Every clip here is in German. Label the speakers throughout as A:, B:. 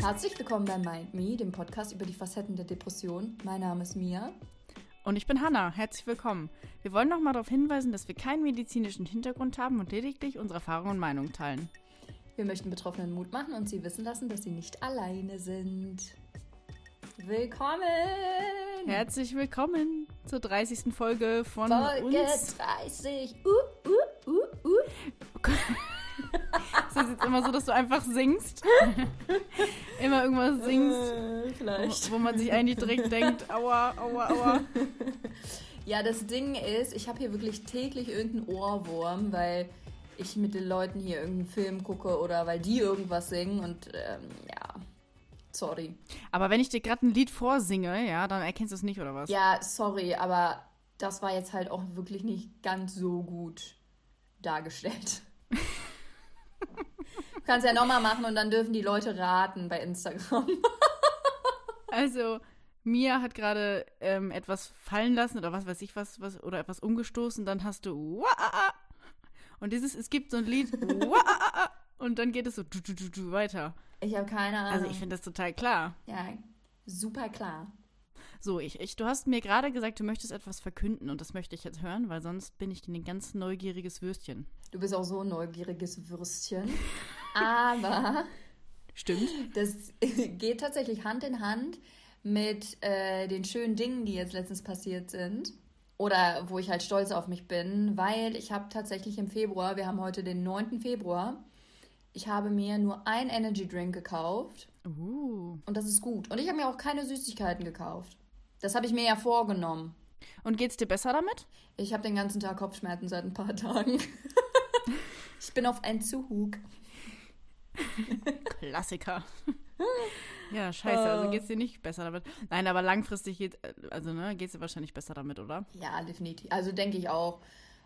A: Herzlich willkommen bei Mind Me, dem Podcast über die Facetten der Depression. Mein Name ist Mia.
B: Und ich bin Hanna. Herzlich willkommen. Wir wollen noch mal darauf hinweisen, dass wir keinen medizinischen Hintergrund haben und lediglich unsere Erfahrungen und Meinungen teilen.
A: Wir möchten Betroffenen Mut machen und sie wissen lassen, dass sie nicht alleine sind. Willkommen!
B: Herzlich willkommen zur 30. Folge von
A: Folge
B: uns.
A: 30. Uh, uh,
B: immer so, dass du einfach singst. immer irgendwas singst,
A: Äh, vielleicht.
B: wo, wo man sich eigentlich direkt denkt, aua, aua, aua.
A: Ja, das Ding ist, ich habe hier wirklich täglich irgendeinen Ohrwurm, weil ich mit den Leuten hier irgendeinen Film gucke oder weil die irgendwas singen und ähm, ja, sorry.
B: Aber wenn ich dir gerade ein Lied vorsinge, ja, dann erkennst du es nicht, oder was?
A: Ja, sorry, aber das war jetzt halt auch wirklich nicht ganz so gut dargestellt. du kannst ja nochmal machen und dann dürfen die Leute raten bei Instagram.
B: Also, Mia hat gerade ähm, etwas fallen lassen oder was weiß ich was, was oder etwas umgestoßen, dann hast du Wah! und dieses, es gibt so ein Lied Wah! und dann geht es so du, du, du, du, weiter.
A: Ich habe keine Ahnung.
B: Also ich finde das total klar.
A: Ja, super klar.
B: So, ich, ich, du hast mir gerade gesagt, du möchtest etwas verkünden und das möchte ich jetzt hören, weil sonst bin ich ein ganz neugieriges Würstchen.
A: Du bist auch so ein neugieriges Würstchen. Aber
B: Stimmt?
A: das geht tatsächlich Hand in Hand mit äh, den schönen Dingen, die jetzt letztens passiert sind. Oder wo ich halt stolz auf mich bin, weil ich habe tatsächlich im Februar, wir haben heute den 9. Februar, ich habe mir nur ein Energy Drink gekauft
B: Uh.
A: und das ist gut. Und ich habe mir auch keine Süßigkeiten gekauft. Das habe ich mir ja vorgenommen.
B: Und geht's dir besser damit?
A: Ich habe den ganzen Tag Kopfschmerzen seit ein paar Tagen. ich bin auf Entzug.
B: Klassiker. ja, scheiße, also geht's dir nicht besser damit. Nein, aber langfristig geht, also ne, geht's dir wahrscheinlich besser damit, oder?
A: Ja, definitiv. Also denke ich auch.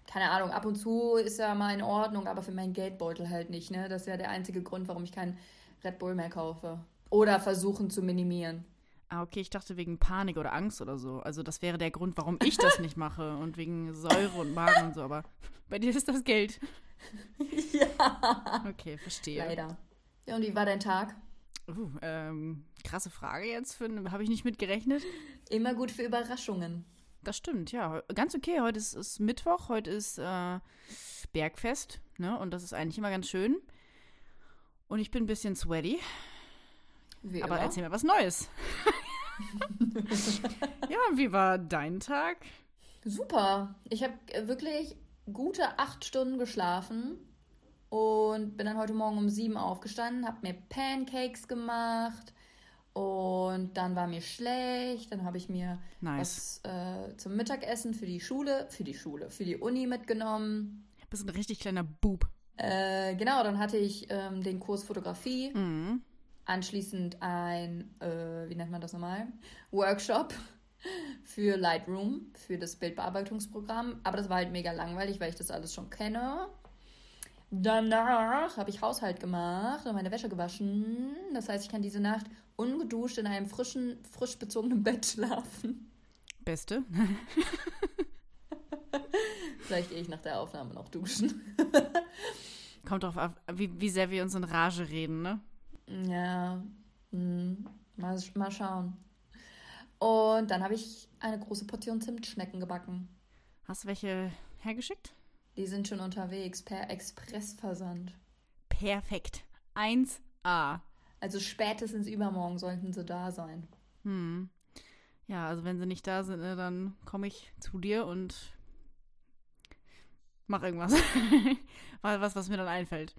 A: Keine Ahnung, ab und zu ist ja mal in Ordnung, aber für meinen Geldbeutel halt nicht, ne? Das ist ja der einzige Grund, warum ich keinen Red Bull mehr kaufe. Oder versuchen zu minimieren.
B: Ah, okay, ich dachte wegen Panik oder Angst oder so. Also das wäre der Grund, warum ich das nicht mache und wegen Säure und Magen und so, aber bei dir ist das Geld.
A: ja.
B: Okay, verstehe.
A: Leider. Ja, und wie war dein Tag?
B: Uh, ähm, krasse Frage jetzt, habe ich nicht mit gerechnet.
A: Immer gut für Überraschungen.
B: Das stimmt, ja. Ganz okay, heute ist, ist Mittwoch, heute ist äh, Bergfest, ne? Und das ist eigentlich immer ganz schön. Und ich bin ein bisschen sweaty,
A: Wie
B: aber
A: immer.
B: erzähl mir was Neues. ja, und wie war dein Tag?
A: Super. Ich habe wirklich gute acht Stunden geschlafen und bin dann heute Morgen um sieben aufgestanden, habe mir Pancakes gemacht und dann war mir schlecht. Dann habe ich mir
B: Nice.
A: was äh, zum Mittagessen für die Schule, für die Schule, für die Uni mitgenommen.
B: Bist ein richtig kleiner Bub.
A: Äh, genau, dann hatte ich ähm, den Kurs Fotografie,
B: Mhm.
A: anschließend ein, äh, wie nennt man das nochmal? Workshop für Lightroom, für das Bildbearbeitungsprogramm. Aber das war halt mega langweilig, weil ich das alles schon kenne. Danach habe ich Haushalt gemacht und meine Wäsche gewaschen. Das heißt, ich kann diese Nacht ungeduscht in einem frischen, frisch bezogenen Bett schlafen.
B: Beste.
A: Vielleicht gehe ich nach der Aufnahme noch duschen.
B: Kommt drauf ab, wie, wie sehr wir uns in Rage reden, ne?
A: Ja, hm, mal, mal schauen. Und dann habe ich eine große Portion Zimtschnecken gebacken.
B: Hast du welche hergeschickt?
A: Die sind schon unterwegs per Expressversand.
B: Perfekt. 1A.
A: Also spätestens übermorgen sollten sie da sein.
B: Hm. Ja, also wenn sie nicht da sind, ne, dann komme ich zu dir und mach irgendwas. Mal was, was mir dann einfällt.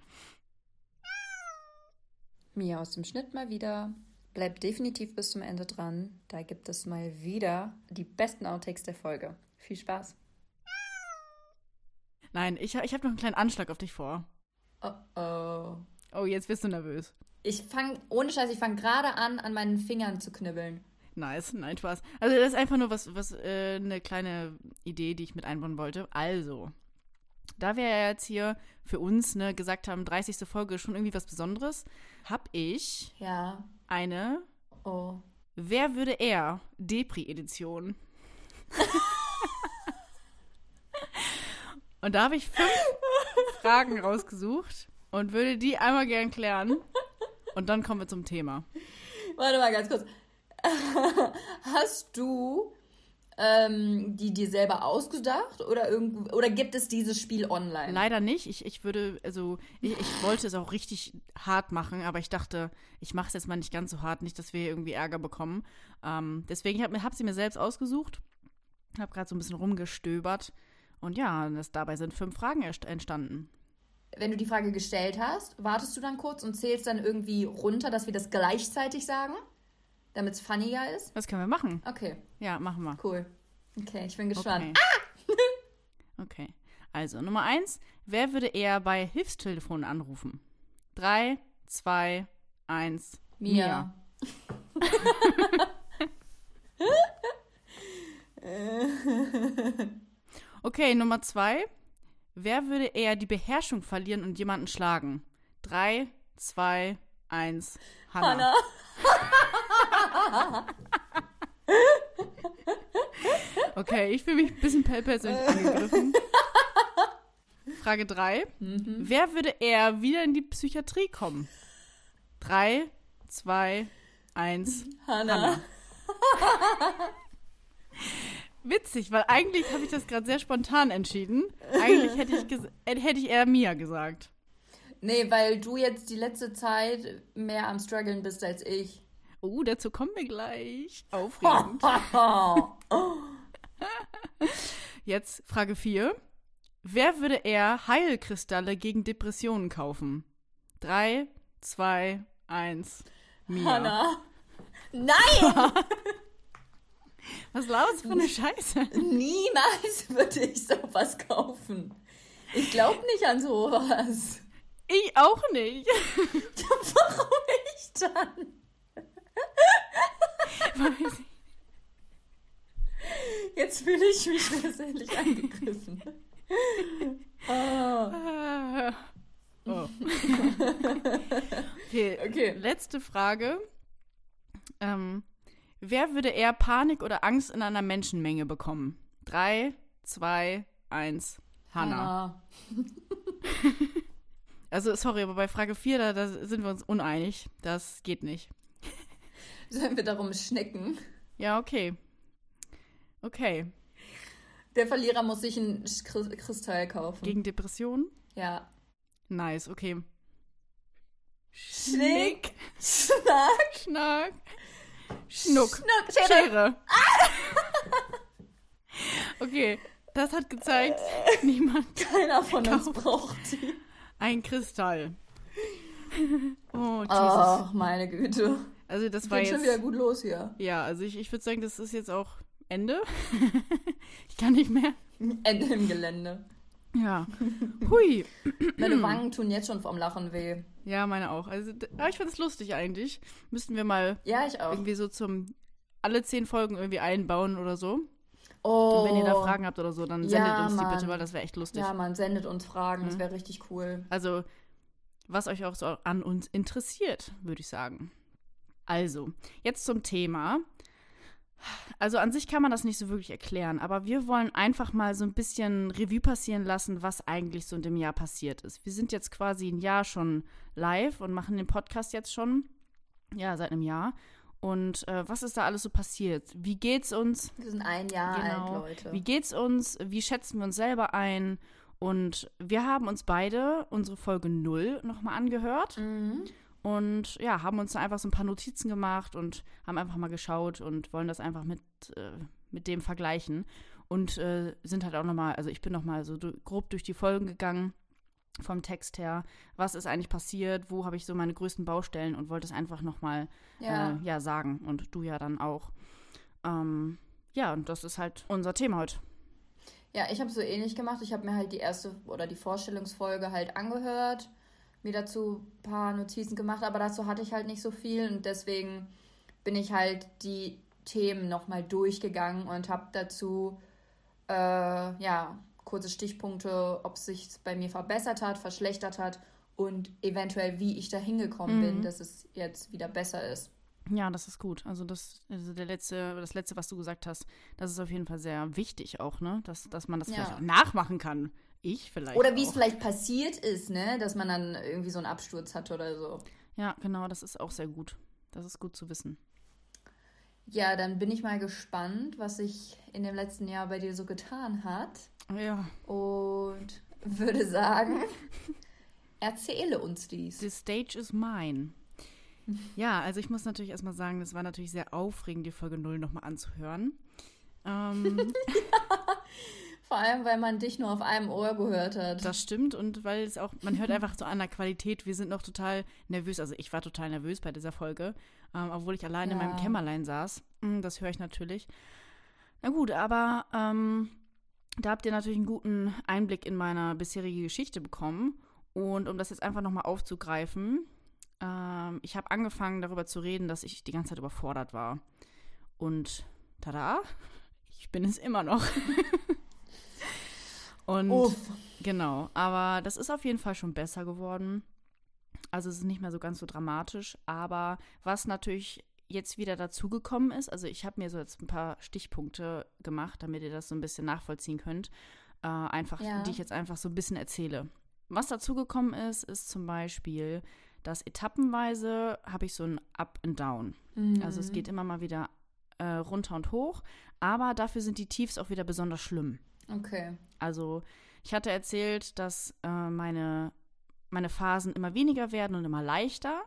A: Mia aus dem Schnitt mal wieder. Bleibt definitiv bis zum Ende dran. Da gibt es mal wieder die besten Outtakes der Folge. Viel Spaß.
B: Nein, ich, ich habe noch einen kleinen Anschlag auf dich vor.
A: Oh oh.
B: Oh, jetzt bist du nervös.
A: Ich fange, ohne Scheiß, ich fange gerade an, an meinen Fingern zu knibbeln.
B: Nice, nein, Spaß. Also das ist einfach nur was, was äh, eine kleine Idee, die ich mit einbauen wollte. Also, da wir ja jetzt hier für uns ne, gesagt haben, 30. Folge ist schon irgendwie was Besonderes, habe ich
A: Ja.
B: Eine
A: Oh.
B: Wer würde er Depri-Edition. Und da habe ich fünf Fragen rausgesucht und würde die einmal gern klären. Und dann kommen wir zum Thema.
A: Warte mal ganz kurz. Hast du ähm, die dir selber ausgedacht oder irgend oder gibt es dieses Spiel online?
B: Leider nicht. Ich, ich würde, also ich, ich wollte es auch richtig hart machen, aber ich dachte, ich mache es jetzt mal nicht ganz so hart, nicht, dass wir irgendwie Ärger bekommen. Ähm, deswegen habe hab sie mir selbst ausgesucht, habe gerade so ein bisschen rumgestöbert und ja, das, dabei sind fünf Fragen entstanden.
A: Wenn du die Frage gestellt hast, wartest du dann kurz und zählst dann irgendwie runter, dass wir das gleichzeitig sagen? Damit es funniger ist?
B: Das können wir machen.
A: Okay.
B: Ja, machen wir.
A: Cool. Okay, ich bin gespannt.
B: Okay. Ah! okay. Also, Nummer eins. Wer würde eher bei Hilfstelefonen anrufen? Drei, zwei, eins.
A: Mia.
B: okay, Nummer zwei. Wer würde eher die Beherrschung verlieren und jemanden schlagen? Drei, zwei, eins. Hannah. Hannah. okay, ich fühle mich ein bisschen persönlich angegriffen. Frage 3. Mhm. Wer würde eher wieder in die Psychiatrie kommen? 3, 2, 1.
A: Hannah.
B: Witzig, weil eigentlich habe ich das gerade sehr spontan entschieden. Eigentlich hätte ich, hätte ich eher Mia gesagt.
A: Nee, weil du jetzt die letzte Zeit mehr am struggeln bist als ich.
B: Oh, dazu kommen wir gleich. Aufregend. Jetzt Frage 4. Wer würde eher Heilkristalle gegen Depressionen kaufen? 3, 2, 1. Mia.
A: Hannah. Nein!
B: Was lautst für eine Scheiße?
A: Niemals würde ich sowas kaufen. Ich glaube nicht an sowas.
B: Ich auch nicht.
A: Warum ich dann? Jetzt fühle ich mich persönlich angegriffen.
B: Oh. oh. okay,
A: okay,
B: letzte Frage. Ähm, wer würde eher Panik oder Angst in einer Menschenmenge bekommen? Drei, zwei, eins. Hannah. also, sorry, aber bei Frage 4, da, da sind wir uns uneinig. Das geht nicht.
A: Sollen wir darum schnecken?
B: Ja, okay. Okay.
A: Der Verlierer muss sich ein Kristall kaufen.
B: Gegen Depressionen?
A: Ja.
B: Nice, okay.
A: Schnick. Schnack.
B: Schnack. Schnuck.
A: Schnuck. Schere. Schere.
B: okay, das hat gezeigt, niemand.
A: Keiner von uns braucht die.
B: Ein Kristall.
A: Oh, Jesus. Ach, meine Güte.
B: Also das war jetzt
A: schon wieder gut los hier.
B: Ja, also ich, ich würde sagen, das ist jetzt auch Ende. ich kann nicht mehr.
A: Ende im Gelände.
B: Ja. Hui.
A: Meine Wangen tun jetzt schon vom Lachen weh.
B: Ja, meine auch. Also, ich fand es lustig eigentlich. Müssten wir mal
A: ja, ich auch.
B: irgendwie so zum alle zehn Folgen irgendwie einbauen oder so.
A: Oh.
B: Und wenn ihr da Fragen habt oder so, dann sendet ja, uns die bitte, weil das wäre echt lustig.
A: Ja, man sendet uns Fragen, mhm. das wäre richtig cool.
B: Also, was euch auch so an uns interessiert, würde ich sagen. Also, jetzt zum Thema. Also an sich kann man das nicht so wirklich erklären, aber wir wollen einfach mal so ein bisschen Revue passieren lassen, was eigentlich so in dem Jahr passiert ist. Wir sind jetzt quasi ein Jahr schon live und machen den Podcast jetzt schon, ja, seit einem Jahr. Und äh, was ist da alles so passiert? Wie geht's uns?
A: Wir sind ein Jahr genau. alt, Leute.
B: Wie geht's uns? Wie schätzen wir uns selber ein? Und wir haben uns beide unsere Folge 0 nochmal angehört.
A: Mhm.
B: Und ja, haben uns da einfach so ein paar Notizen gemacht und haben einfach mal geschaut und wollen das einfach mit, äh, mit dem vergleichen. Und äh, sind halt auch nochmal, also ich bin nochmal so grob durch die Folgen gegangen vom Text her. Was ist eigentlich passiert? Wo habe ich so meine größten Baustellen und wollte es einfach nochmal ja. Äh, ja, sagen. Und du ja dann auch. Ähm, ja, und das ist halt unser Thema heute.
A: Ja, ich habe so ähnlich gemacht. Ich habe mir halt die erste oder die Vorstellungsfolge halt angehört mir dazu ein paar Notizen gemacht, aber dazu hatte ich halt nicht so viel und deswegen bin ich halt die Themen nochmal durchgegangen und habe dazu, äh, ja, kurze Stichpunkte, ob es sich bei mir verbessert hat, verschlechtert hat und eventuell, wie ich da hingekommen mhm. bin, dass es jetzt wieder besser ist.
B: Ja, das ist gut. Also das, also der letzte, das letzte, was du gesagt hast, das ist auf jeden Fall sehr wichtig auch, ne? Dass, dass man das ja. vielleicht auch nachmachen kann. Ich vielleicht.
A: Oder wie es vielleicht passiert ist, ne? Dass man dann irgendwie so einen Absturz hat oder so.
B: Ja, genau, das ist auch sehr gut. Das ist gut zu wissen.
A: Ja, dann bin ich mal gespannt, was sich in dem letzten Jahr bei dir so getan hat.
B: Ja.
A: Und würde sagen, erzähle uns dies.
B: The stage is mine. Ja, also ich muss natürlich erstmal sagen, das war natürlich sehr aufregend, die Folge 0 nochmal anzuhören. Ähm,
A: Vor allem, weil man dich nur auf einem Ohr gehört hat.
B: Das stimmt und weil es auch, man hört einfach so an der Qualität, wir sind noch total nervös. Also ich war total nervös bei dieser Folge, ähm, obwohl ich alleine ja. in meinem Kämmerlein saß. Hm, das höre ich natürlich. Na gut, aber ähm, da habt ihr natürlich einen guten Einblick in meine bisherige Geschichte bekommen. Und um das jetzt einfach nochmal aufzugreifen, ähm, ich habe angefangen darüber zu reden, dass ich die ganze Zeit überfordert war. Und tada, ich bin es immer noch. Und Uff. genau, aber das ist auf jeden Fall schon besser geworden. Also es ist nicht mehr so ganz so dramatisch, aber was natürlich jetzt wieder dazugekommen ist, also ich habe mir so jetzt ein paar Stichpunkte gemacht, damit ihr das so ein bisschen nachvollziehen könnt, äh, einfach, ja. die ich jetzt einfach so ein bisschen erzähle. Was dazugekommen ist, ist zum Beispiel, dass etappenweise habe ich so ein Up and Down. Mhm. Also es geht immer mal wieder äh, runter und hoch, aber dafür sind die Tiefs auch wieder besonders schlimm.
A: Okay.
B: Also ich hatte erzählt, dass äh, meine, meine Phasen immer weniger werden und immer leichter.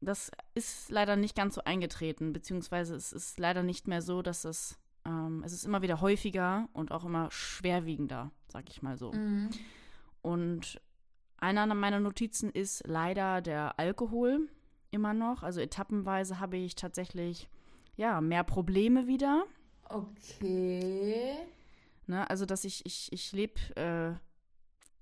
B: Das ist leider nicht ganz so eingetreten, beziehungsweise es ist leider nicht mehr so, dass es, ähm, es ist immer wieder häufiger und auch immer schwerwiegender, sag ich mal so. Mhm. Und einer meiner Notizen ist leider der Alkohol immer noch. Also etappenweise habe ich tatsächlich ja mehr Probleme wieder.
A: Okay.
B: Ne? Also, dass ich, ich, ich lebe äh,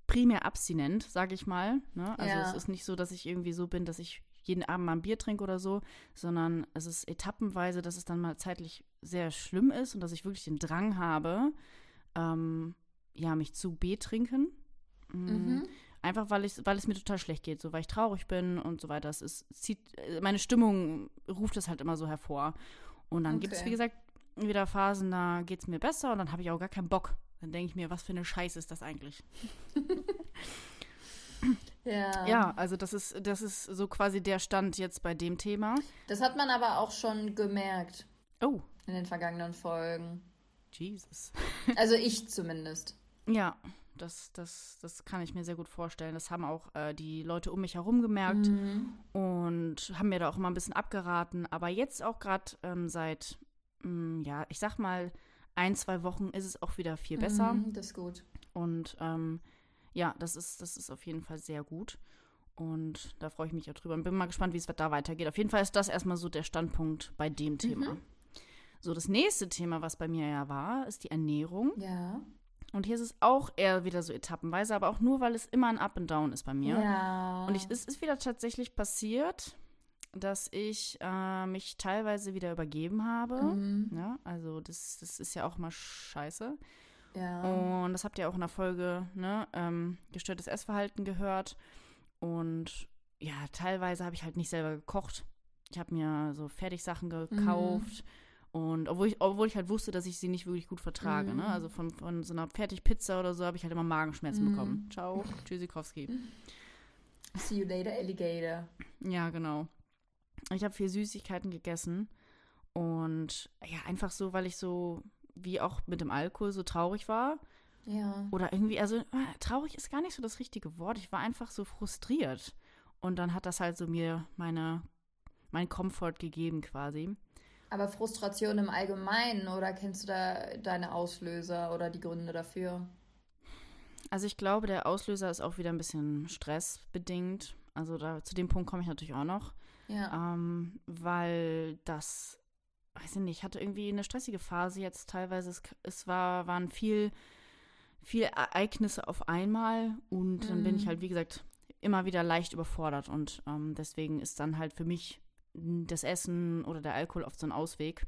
B: primär abstinent, sage ich mal. Ne? Also, ja. es ist nicht so, dass ich irgendwie so bin, dass ich jeden Abend mal ein Bier trinke oder so, sondern es ist etappenweise, dass es dann mal zeitlich sehr schlimm ist und dass ich wirklich den Drang habe, ähm, ja, mich zu betrinken. Mhm. mhm. Einfach weil, ich, weil es mir total schlecht geht, so weil ich traurig bin und so weiter. Es ist, zieht, meine Stimmung ruft es halt immer so hervor. Und dann okay. gibt es, wie gesagt, wieder Phasen, da geht es mir besser und dann habe ich auch gar keinen Bock. Dann denke ich mir, was für eine Scheiße ist das eigentlich?
A: ja.
B: Ja, also das ist, das ist so quasi der Stand jetzt bei dem Thema.
A: Das hat man aber auch schon gemerkt.
B: Oh.
A: In den vergangenen Folgen.
B: Jesus.
A: also ich zumindest.
B: Ja, das, das, das kann ich mir sehr gut vorstellen. Das haben auch äh, die Leute um mich herum gemerkt mhm. und haben mir da auch immer ein bisschen abgeraten. Aber jetzt auch gerade ähm, seit mh, mm, ja, ich sag mal, ein, zwei Wochen ist es auch wieder viel besser.
A: Mhm, das ist gut.
B: Und ähm, ja, das ist, das ist auf jeden Fall sehr gut. Und da freue ich mich auch drüber und bin mal gespannt, wie es da weitergeht. Auf jeden Fall ist das erstmal so der Standpunkt bei dem Thema. Mhm. So, das nächste Thema, was bei mir ja war, ist die Ernährung.
A: Ja.
B: Und hier ist es auch eher wieder so etappenweise, aber auch nur, weil es immer ein Up and Down ist bei mir.
A: Ja.
B: Und ich, es ist wieder tatsächlich passiert, dass ich äh, mich teilweise wieder übergeben habe. Mhm. Ja, also das, das ist ja auch mal scheiße.
A: Ja.
B: Und das habt ihr auch in der Folge, ne, ähm, gestörtes Essverhalten gehört. Und ja, teilweise habe ich halt nicht selber gekocht. Ich habe mir so Fertigsachen gekauft. Mhm. Und obwohl ich, obwohl ich halt wusste, dass ich sie nicht wirklich gut vertrage. Ne? Mhm. Ne? Also von, von so einer Fertigpizza oder so habe ich halt immer Magenschmerzen mhm. bekommen. Ciao, Tschüssikowski.
A: See you later, Alligator.
B: Ja, genau. Ich habe viel Süßigkeiten gegessen und ja, einfach so, weil ich so, wie auch mit dem Alkohol, so traurig war.
A: Ja.
B: Oder irgendwie, also ah, traurig ist gar nicht so das richtige Wort. Ich war einfach so frustriert. Und dann hat das halt so mir meine, mein Komfort gegeben quasi.
A: Aber Frustration im Allgemeinen oder kennst du da deine Auslöser oder die Gründe dafür?
B: Also ich glaube, der Auslöser ist auch wieder ein bisschen stressbedingt. Also da, zu dem Punkt komme ich natürlich auch noch.
A: Ja.
B: Ähm, weil das, weiß ich nicht, ich hatte irgendwie eine stressige Phase jetzt teilweise. Es, es war, waren viel, viel Ereignisse auf einmal und mhm. dann bin ich mhm. halt, wie gesagt, immer wieder leicht überfordert und ähm, deswegen ist dann halt für mich das Essen oder der Alkohol oft so ein Ausweg.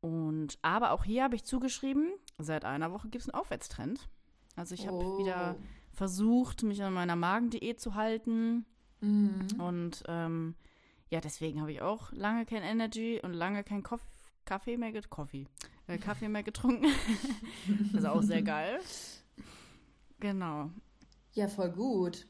B: Und aber auch hier habe ich zugeschrieben, seit einer Woche gibt es einen Aufwärtstrend. Also ich habe oh. wieder versucht, mich an meiner Magendiät zu halten. Mhm. Und ähm, ja, deswegen habe ich auch lange kein Energy und lange kein Koff Kaffee mehr, Coffee, äh, Kaffee mehr getrunken. das ist auch sehr geil. Genau.
A: Ja, voll gut.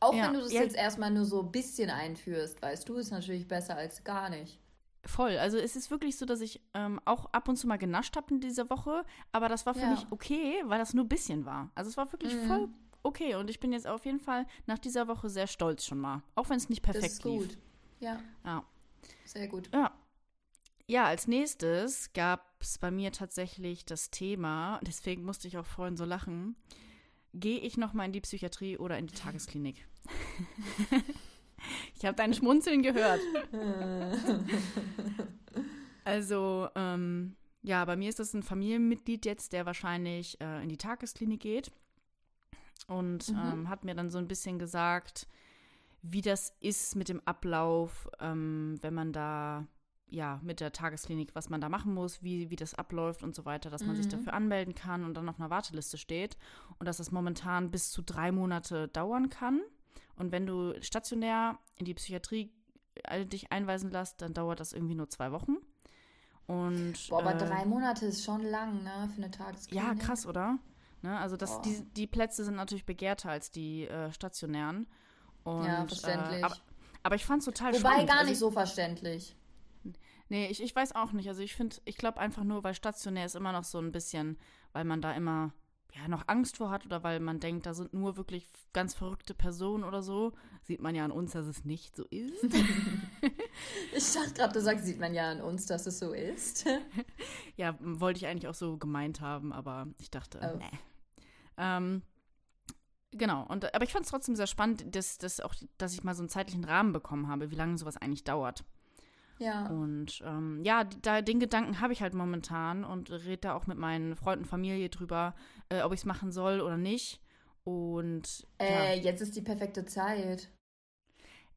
A: Auch
B: Ja,
A: wenn du das
B: ja.
A: jetzt erstmal nur so ein bisschen einführst, weißt du, ist natürlich besser als gar nicht.
B: Voll. Also es ist wirklich so, dass ich ähm, auch ab und zu mal genascht habe in dieser Woche, aber das war für
A: Ja.
B: mich okay, weil das nur ein bisschen war. Also es war wirklich
A: Mhm.
B: voll okay und ich bin jetzt auf jeden Fall nach dieser Woche sehr stolz schon mal, auch wenn es nicht perfekt
A: das ist
B: lief.
A: gut. Ja,
B: Ja.
A: sehr gut.
B: Ja. Ja, als nächstes gab es bei mir tatsächlich das Thema, deswegen musste ich auch vorhin so lachen, gehe ich noch mal in die Psychiatrie oder in die Tagesklinik? ich habe dein Schmunzeln gehört. Also, ähm, ja, bei mir ist das ein Familienmitglied jetzt, der wahrscheinlich äh, in die Tagesklinik geht und
A: Mhm.
B: ähm, hat mir dann so ein bisschen gesagt, wie das ist mit dem Ablauf, ähm, wenn man da, ja, mit der Tagesklinik, was man da machen muss, wie, wie das abläuft und so weiter, dass man sich
A: Mhm.
B: dafür anmelden kann und dann auf einer Warteliste steht und dass das momentan bis zu drei Monate dauern kann. Und wenn du stationär in die Psychiatrie äh, dich einweisen lässt, dann dauert das irgendwie nur zwei Wochen. Und,
A: Boah, aber
B: äh,
A: drei Monate ist schon lang, ne, für eine Tagesklinik.
B: ja, krass, oder? Ne, also das,
A: Boah.
B: die, die Plätze sind natürlich begehrter als die äh, stationären. Und,
A: Ja, verständlich.
B: Äh, aber, aber ich fand es total
A: Wobei
B: spannend.
A: gar
B: also
A: nicht so verständlich.
B: Nee, ich, ich weiß auch nicht. Also ich finde, ich glaube einfach nur, weil stationär ist immer noch so ein bisschen, weil man da immer ja noch Angst vor hat oder weil man denkt, da sind nur wirklich ganz verrückte Personen oder so. Sieht man ja an uns, dass es nicht so ist.
A: Ich dachte gerade, du sagst, sieht man ja an uns, dass es so ist.
B: ja, wollte ich eigentlich auch so gemeint haben, aber ich dachte,
A: Oh.
B: nee. Ähm, genau, und, aber ich fand es trotzdem sehr spannend, dass, dass, auch, dass ich mal so einen zeitlichen Rahmen bekommen habe, wie lange sowas eigentlich dauert.
A: Ja.
B: Und ähm, ja, da, den Gedanken habe ich halt momentan und rede da auch mit meinen Freunden, Familie drüber, äh, ob ich es machen soll oder nicht. Und
A: Äh,
B: ja,
A: jetzt ist die perfekte Zeit.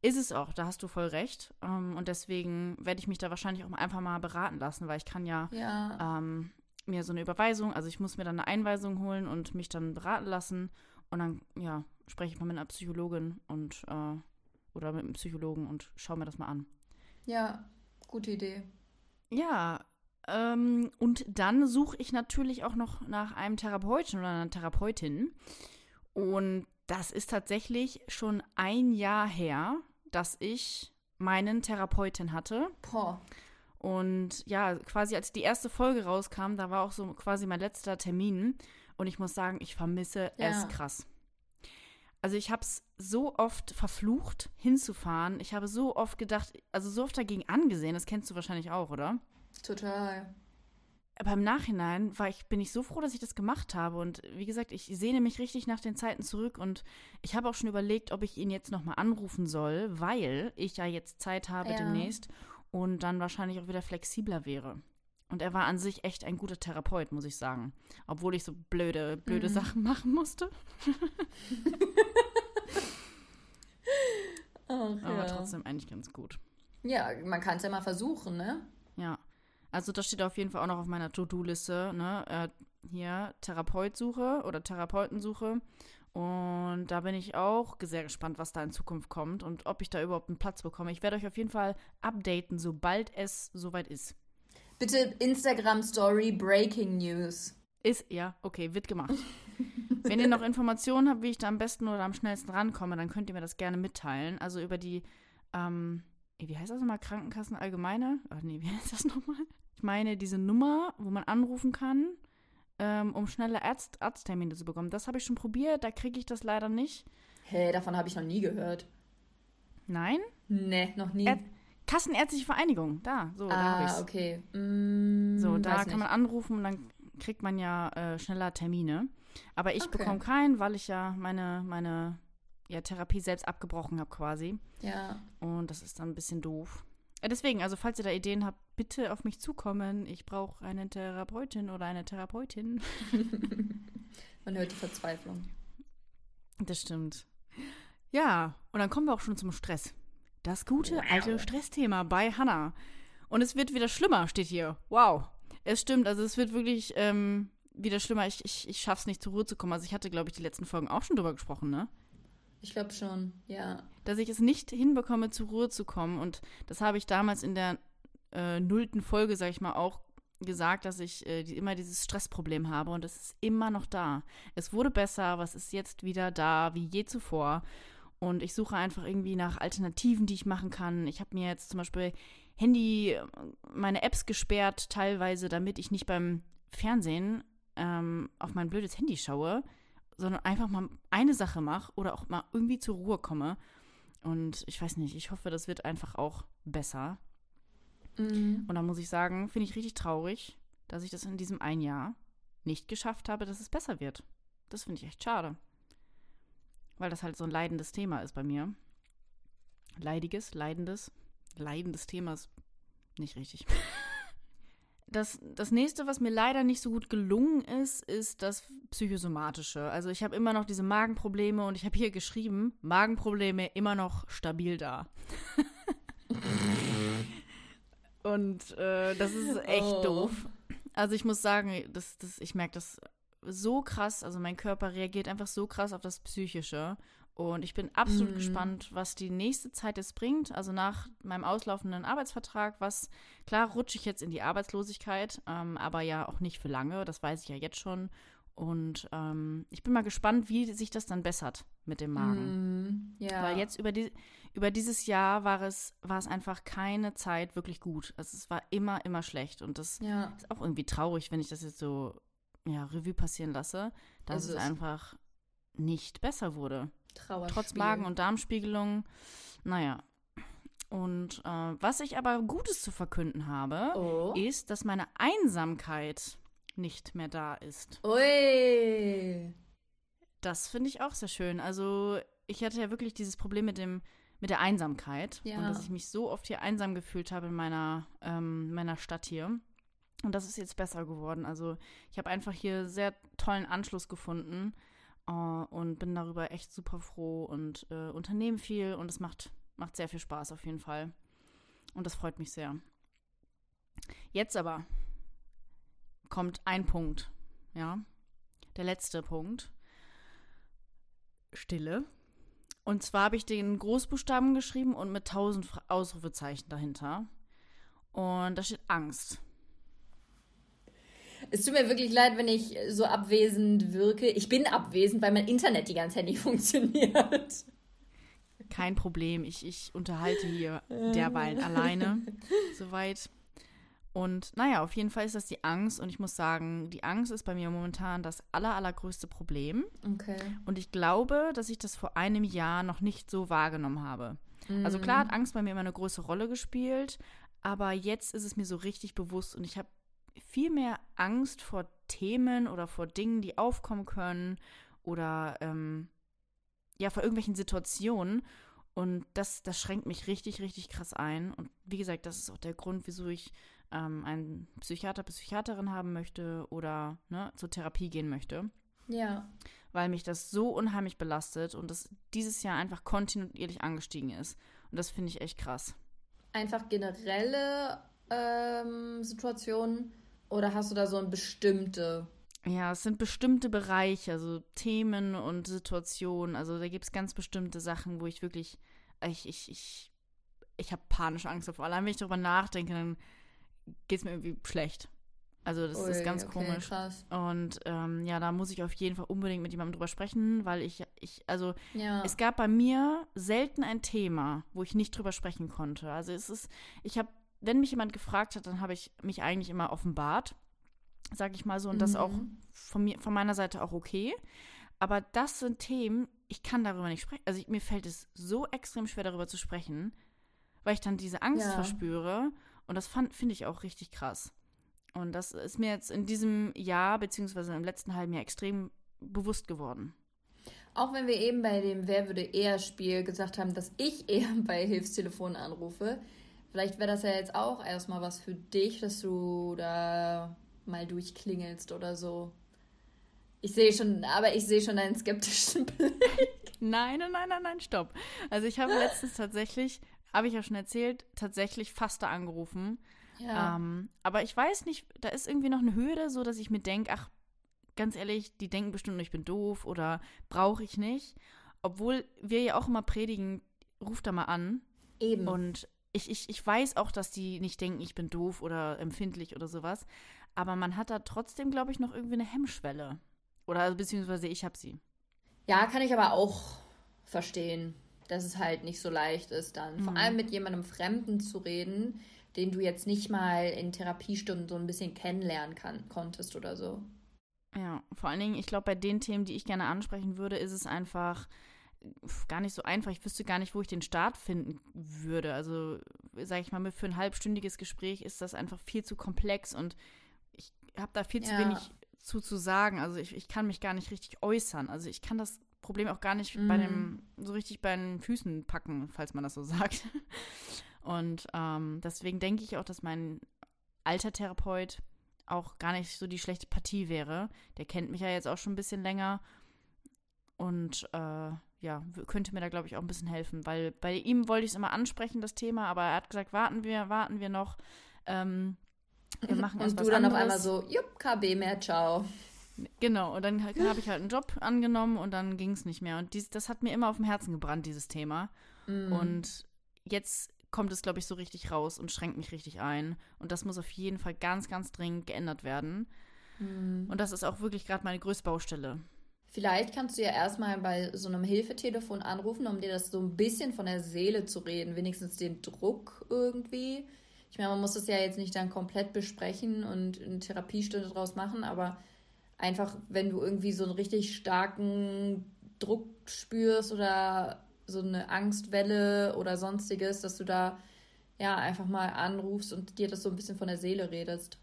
B: ist es auch, da hast du voll recht. Ähm, und deswegen werde ich mich da wahrscheinlich auch einfach mal beraten lassen, weil ich kann ja
A: Ja.
B: ähm, mir so eine Überweisung, also ich muss mir dann eine Einweisung holen und mich dann beraten lassen. Und dann, ja, spreche ich mal mit einer Psychologin und äh, oder mit einem Psychologen und schaue mir das mal an.
A: Ja, gute Idee.
B: Ja, ähm, und dann suche ich natürlich auch noch nach einem Therapeuten oder einer Therapeutin. Und das ist tatsächlich schon ein Jahr her, dass ich meinen Therapeuten hatte.
A: Boah.
B: Und ja, quasi als die erste Folge rauskam, da war auch so quasi mein letzter Termin. Und ich muss sagen, ich vermisse
A: Ja.
B: es krass. Also ich habe es so oft verflucht, hinzufahren. Ich habe so oft gedacht, also so oft dagegen angesehen, das kennst du wahrscheinlich auch, oder?
A: Total.
B: Aber im Nachhinein war ich, bin ich so froh, dass ich das gemacht habe. Und wie gesagt, ich sehne mich richtig nach den Zeiten zurück. Und ich habe auch schon überlegt, ob ich ihn jetzt nochmal anrufen soll, weil ich ja jetzt Zeit habe
A: Ja.
B: demnächst und dann wahrscheinlich auch wieder flexibler wäre. Und er war an sich echt ein guter Therapeut, muss ich sagen. Obwohl ich so blöde, blöde
A: Mhm.
B: Sachen machen musste.
A: Ach,
B: Aber
A: ja.
B: trotzdem eigentlich ganz gut.
A: Ja, man kann es ja mal versuchen, ne?
B: Ja. Also das steht auf jeden Fall auch noch auf meiner To-Do-Liste, ne? Äh, hier Therapeutsuche oder Therapeutensuche. Und da bin ich auch sehr gespannt, was da in Zukunft kommt und ob ich da überhaupt einen Platz bekomme. Ich werde euch auf jeden Fall updaten, sobald es soweit ist.
A: Bitte Instagram Story Breaking News.
B: Ist, ja, okay, wird gemacht. Wenn ihr noch Informationen habt, wie ich da am besten oder am schnellsten rankomme, dann könnt ihr mir das gerne mitteilen. Also über die, ähm, wie heißt das nochmal? Krankenkassen allgemeine? Ach nee, wie heißt das nochmal? Ich meine, diese Nummer, wo man anrufen kann, ähm, um schneller Arzt Arzttermine zu bekommen. Das habe ich schon probiert, da kriege ich das leider nicht.
A: Hä, davon habe ich noch nie gehört.
B: Nein?
A: Nee, noch nie.
B: Ä- Kassenärztliche Vereinigung, da, so, da habe
A: ah,
B: ich's.
A: okay. Mm,
B: So, da kann man
A: nicht.
B: anrufen und dann kriegt man ja äh, schneller Termine. Aber ich
A: Okay.
B: bekomme keinen, weil ich ja meine, meine ja, Therapie selbst abgebrochen habe quasi.
A: Ja.
B: Und das ist dann ein bisschen doof. Äh, deswegen, also falls ihr da Ideen habt, bitte auf mich zukommen. Ich brauche eine Therapeutin oder eine Therapeutin.
A: Man hört die Verzweiflung.
B: Das stimmt. Ja, und dann kommen wir auch schon zum Stress. Das gute
A: Wow.
B: alte Stressthema bei Hannah. Und es wird wieder schlimmer, steht hier. Wow. Es stimmt, also es wird wirklich ähm, wieder schlimmer. Ich, ich, ich schaff's nicht zur Ruhe zu kommen. Also ich hatte, glaube ich, die letzten Folgen auch schon drüber gesprochen, ne?
A: Ich glaube schon, ja.
B: Dass ich es nicht hinbekomme, zur Ruhe zu kommen. Und das habe ich damals in der äh, nullten Folge, sag ich mal, auch gesagt, dass ich äh, die, immer dieses Stressproblem habe. Und es ist immer noch da. Es wurde besser, aber es ist jetzt wieder da, wie je zuvor. Und ich suche einfach irgendwie nach Alternativen, die ich machen kann. Ich habe mir jetzt zum Beispiel Handy, meine Apps gesperrt, teilweise, damit ich nicht beim Fernsehen ähm, auf mein blödes Handy schaue, sondern einfach mal eine Sache mache oder auch mal irgendwie zur Ruhe komme. Und ich weiß nicht, ich hoffe, das wird einfach auch besser. Mhm. Und da muss ich sagen, finde ich richtig traurig, dass ich das in diesem ein Jahr nicht geschafft habe, dass es besser wird. Das finde ich echt schade. Weil das halt so ein leidendes Thema ist bei mir. Leidiges, leidendes, leidendes Thema ist nicht richtig. Das, das nächste, was mir leider nicht so gut gelungen ist, ist das psychosomatische. Also ich habe immer noch diese Magenprobleme und ich habe hier geschrieben, Magenprobleme immer noch stabil da. und äh, das ist echt oh. doof. Also ich muss sagen, das, das, ich merke das so krass, also mein Körper reagiert einfach so krass auf das Psychische. Und ich bin absolut mhm. gespannt, was die nächste Zeit jetzt bringt. Also nach meinem auslaufenden Arbeitsvertrag, was, klar, rutsche ich jetzt in die Arbeitslosigkeit, ähm, aber ja auch nicht für lange, das weiß ich ja jetzt schon. Und ähm, ich bin mal gespannt, wie sich das dann bessert mit dem Magen.
A: Mm, ja.
B: Weil jetzt über, die, über dieses Jahr war es, war es einfach keine Zeit wirklich gut. Also es war immer, immer schlecht. Und das ja. ist auch irgendwie traurig, wenn ich das jetzt so ja, Revue passieren lasse, dass es, es einfach nicht besser wurde. Trotz Magen- und Darmspiegelung. Naja. Und äh, was ich aber Gutes zu verkünden habe, oh. ist, dass meine Einsamkeit nicht mehr da ist.
A: Ui.
B: Das finde ich auch sehr schön. Also, ich hatte ja wirklich dieses Problem mit dem mit der Einsamkeit ja. und dass ich mich so oft hier einsam gefühlt habe in meiner, ähm, meiner Stadt hier. Und das ist jetzt besser geworden. Also ich habe einfach hier sehr tollen Anschluss gefunden uh, und bin darüber echt super froh und äh, unternehme viel und es macht, macht sehr viel Spaß auf jeden Fall. Und das freut mich sehr. Jetzt aber kommt ein Punkt, ja. Der letzte Punkt. Stille. Und zwar habe ich den Großbuchstaben geschrieben und mit tausend Ausrufezeichen dahinter. Und da steht Angst.
A: Es tut mir wirklich leid, wenn ich so abwesend wirke. Ich bin abwesend, weil mein Internet die ganze Zeit nicht funktioniert.
B: Kein Problem. Ich, ich unterhalte hier derweil alleine. Soweit. Und naja, auf jeden Fall ist das die Angst. Und ich muss sagen, die Angst ist bei mir momentan das aller, allergrößte Problem.
A: Okay.
B: Und ich glaube, dass ich das vor einem Jahr noch nicht so wahrgenommen habe. Mhm. Also klar hat Angst bei mir immer eine große Rolle gespielt, aber jetzt ist es mir so richtig bewusst und ich habe viel mehr Angst vor Themen oder vor Dingen, die aufkommen können oder ähm, ja, vor irgendwelchen Situationen. Und das, das schränkt mich richtig, richtig krass ein. Und wie gesagt, das ist auch der Grund, wieso ich ähm, einen Psychiater, Psychiaterin haben möchte oder ne, zur Therapie gehen möchte.
A: Ja.
B: Weil mich das so unheimlich belastet und das dieses Jahr einfach kontinuierlich angestiegen ist. Und das finde ich echt krass.
A: Einfach generelle ähm, Situationen oder hast du da so ein bestimmte?
B: Ja, es sind bestimmte Bereiche, also Themen und Situationen. Also da gibt es ganz bestimmte Sachen, wo ich wirklich, ich, ich, ich, ich habe panische Angst davor. Allein wenn ich darüber nachdenke, dann geht es mir irgendwie schlecht. Also das Ui, ist ganz okay, komisch. Krass. Und ähm, ja, da muss ich auf jeden Fall unbedingt mit jemandem drüber sprechen, weil ich, ich, also ja. es gab bei mir selten ein Thema, wo ich nicht drüber sprechen konnte. Also es ist, ich habe wenn mich jemand gefragt hat, dann habe ich mich eigentlich immer offenbart, sage ich mal so, und mhm. das auch von mir, von meiner Seite auch okay. Aber das sind Themen, ich kann darüber nicht sprechen. Also ich, mir fällt es so extrem schwer, darüber zu sprechen, weil ich dann diese Angst ja. verspüre. Und das finde ich auch richtig krass. Und das ist mir jetzt in diesem Jahr, beziehungsweise im letzten halben Jahr extrem bewusst geworden.
A: Auch wenn wir eben bei dem Wer würde eher Spiel gesagt haben, dass ich eher bei Hilfstelefonen anrufe, Vielleicht wäre das ja jetzt auch erstmal was für dich, dass du da mal durchklingelst oder so. Ich sehe schon, aber ich sehe schon deinen skeptischen Blick.
B: Nein, nein, nein, nein, stopp. Also ich habe letztens tatsächlich, habe ich ja schon erzählt, tatsächlich fast da angerufen. Ja. Ähm, aber ich weiß nicht, da ist irgendwie noch eine Hürde, so dass ich mir denke, ach, ganz ehrlich, die denken bestimmt, ich bin doof oder brauche ich nicht. Obwohl wir ja auch immer predigen, ruf da mal an.
A: Eben.
B: Und ich, ich, ich weiß auch, dass die nicht denken, ich bin doof oder empfindlich oder sowas. Aber man hat da trotzdem, glaube ich, noch irgendwie eine Hemmschwelle. Oder beziehungsweise ich habe sie.
A: Ja, kann ich aber auch verstehen. dass es halt nicht so leicht ist dann. Mhm. Vor allem mit jemandem Fremden zu reden, den du jetzt nicht mal in Therapiestunden so ein bisschen kennenlernen kann, konntest oder so.
B: Ja, vor allen Dingen, ich glaube, bei den Themen, die ich gerne ansprechen würde, ist es einfach gar nicht so einfach. Ich wüsste gar nicht, wo ich den Start finden würde. Also, sage ich mal, für ein halbstündiges Gespräch ist das einfach viel zu komplex und ich habe da viel zu ja. wenig zu, zu sagen. Also, ich, ich kann mich gar nicht richtig äußern. Also, ich kann das Problem auch gar nicht mm. bei dem, so richtig bei den Füßen packen, falls man das so sagt. Und ähm, deswegen denke ich auch, dass mein alter Therapeut auch gar nicht so die schlechte Partie wäre. Der kennt mich ja jetzt auch schon ein bisschen länger und äh, ja, könnte mir da, glaube ich, auch ein bisschen helfen, weil bei ihm wollte ich es immer ansprechen, das Thema, aber er hat gesagt, warten wir, warten wir noch. Ähm, wir machen
A: und du dann anderes. auf einmal so, jupp, KB mehr, ciao.
B: Genau, und dann habe ich halt einen Job angenommen und dann ging es nicht mehr. Und dies, das hat mir immer auf dem Herzen gebrannt, dieses Thema. Mm. Und jetzt kommt es, glaube ich, so richtig raus und schränkt mich richtig ein. Und das muss auf jeden Fall ganz, ganz dringend geändert werden. Mm. Und das ist auch wirklich gerade meine größte Baustelle.
A: Vielleicht kannst du ja erstmal bei so einem Hilfetelefon anrufen, um dir das so ein bisschen von der Seele zu reden, wenigstens den Druck irgendwie. Ich meine, man muss das ja jetzt nicht dann komplett besprechen und eine Therapiestunde draus machen, aber einfach, wenn du irgendwie so einen richtig starken Druck spürst oder so eine Angstwelle oder sonstiges, dass du da ja einfach mal anrufst und dir das so ein bisschen von der Seele redest.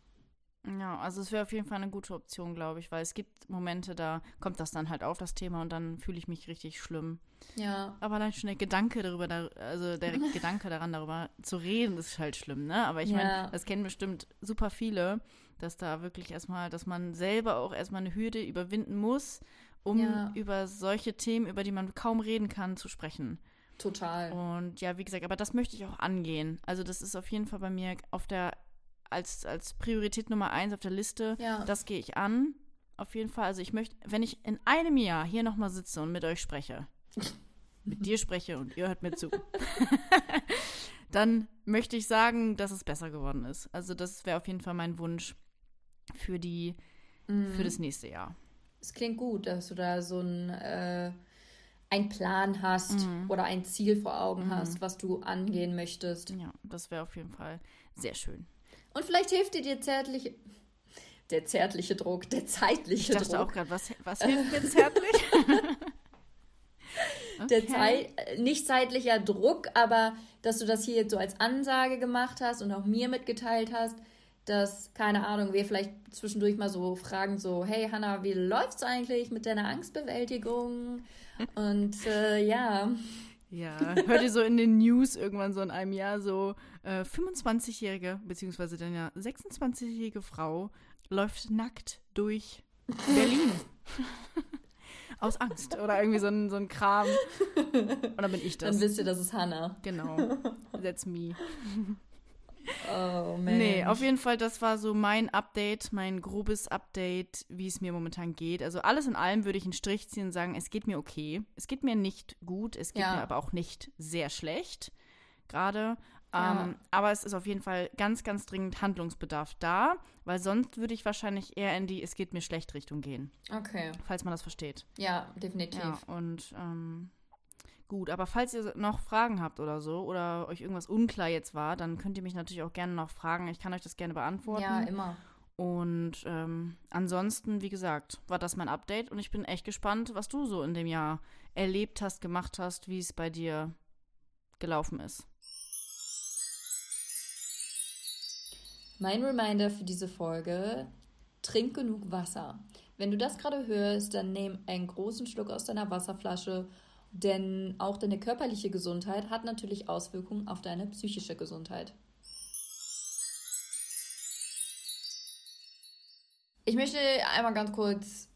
B: Ja, also es wäre auf jeden Fall eine gute Option, glaube ich, weil es gibt Momente, da kommt das dann halt auf das Thema und dann fühle ich mich richtig schlimm. Ja. Aber dann schon der Gedanke darüber, also der Gedanke daran, darüber zu reden, ist halt schlimm, ne? Aber ich ja. meine, das kennen bestimmt super viele, dass da wirklich erstmal, dass man selber auch erstmal eine Hürde überwinden muss, um ja. über solche Themen, über die man kaum reden kann, zu sprechen. Total. Und ja, wie gesagt, aber das möchte ich auch angehen. Also das ist auf jeden Fall bei mir auf der als, als Priorität Nummer eins auf der Liste. Ja. Das gehe ich an. Auf jeden Fall. Also ich möchte, wenn ich in einem Jahr hier nochmal sitze und mit euch spreche, mit dir spreche und ihr hört mir zu, dann möchte ich sagen, dass es besser geworden ist. Also das wäre auf jeden Fall mein Wunsch für die, mhm. für das nächste Jahr.
A: Es klingt gut, dass du da so ein äh, einen Plan hast mhm. oder ein Ziel vor Augen mhm. hast, was du angehen möchtest.
B: Ja, das wäre auf jeden Fall sehr schön.
A: Und vielleicht hilft dir der zärtliche, der zärtliche Druck, der zeitliche Druck. Ich dachte Druck. auch gerade, was, was hilft mir zärtlich? okay. Der Zeit, nicht zeitlicher Druck, aber dass du das hier jetzt so als Ansage gemacht hast und auch mir mitgeteilt hast, dass, keine Ahnung, wir vielleicht zwischendurch mal so fragen, so, hey Hanna, wie läuft's eigentlich mit deiner Angstbewältigung? Und äh, ja.
B: Ja, hört ihr so in den News irgendwann so in einem Jahr so, äh, 25-jährige, beziehungsweise dann ja 26-jährige Frau läuft nackt durch Berlin. Aus Angst oder irgendwie so ein, so ein Kram. Und dann bin ich
A: das. Dann wisst ihr, das ist Hannah.
B: Genau. That's me. Oh man. Nee, auf jeden Fall, das war so mein Update, mein grobes Update, wie es mir momentan geht. Also alles in allem würde ich einen Strich ziehen und sagen, es geht mir okay. Es geht mir nicht gut, es geht ja. mir aber auch nicht sehr schlecht gerade. Ja. Ähm, aber es ist auf jeden Fall ganz, ganz dringend Handlungsbedarf da, weil sonst würde ich wahrscheinlich eher in die Es geht mir schlecht Richtung gehen. Okay. Falls man das versteht.
A: Ja, definitiv. Ja,
B: und ähm, Gut, aber falls ihr noch Fragen habt oder so oder euch irgendwas unklar jetzt war, dann könnt ihr mich natürlich auch gerne noch fragen. Ich kann euch das gerne beantworten. Ja, immer. Und ähm, ansonsten, wie gesagt, war das mein Update und ich bin echt gespannt, was du so in dem Jahr erlebt hast, gemacht hast, wie es bei dir gelaufen ist.
A: Mein Reminder für diese Folge: Trink genug Wasser. Wenn du das gerade hörst, dann nimm einen großen Schluck aus deiner Wasserflasche denn auch deine körperliche Gesundheit hat natürlich Auswirkungen auf deine psychische Gesundheit. Ich möchte einmal ganz kurz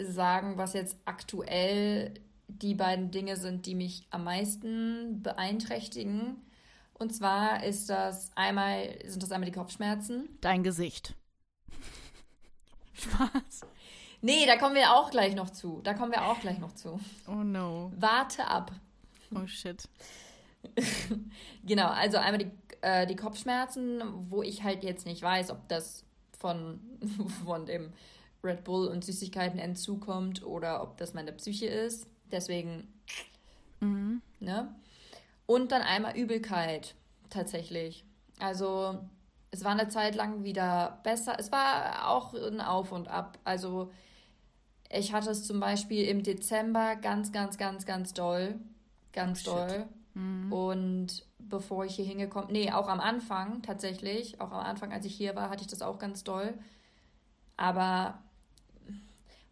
A: sagen, was jetzt aktuell die beiden Dinge sind, die mich am meisten beeinträchtigen. Und zwar ist das einmal, sind das einmal die Kopfschmerzen.
B: Dein Gesicht.
A: Spaß. Nee, da kommen wir auch gleich noch zu. Da kommen wir auch gleich noch zu.
B: Oh no.
A: Warte ab.
B: Oh shit.
A: genau, also einmal die, äh, die Kopfschmerzen, wo ich halt jetzt nicht weiß, ob das von, von dem Red Bull und Süßigkeiten Entzug kommt oder ob das meine Psyche ist. Deswegen, mhm. ne? Und dann einmal Übelkeit, tatsächlich. Also, es war eine Zeit lang wieder besser. Es war auch ein Auf und Ab. Also, ich hatte es zum Beispiel im Dezember ganz, ganz, ganz, ganz doll. Ganz oh, doll. Mhm. Und bevor ich hier hingekommen, nee, auch am Anfang tatsächlich, auch am Anfang, als ich hier war, hatte ich das auch ganz doll. Aber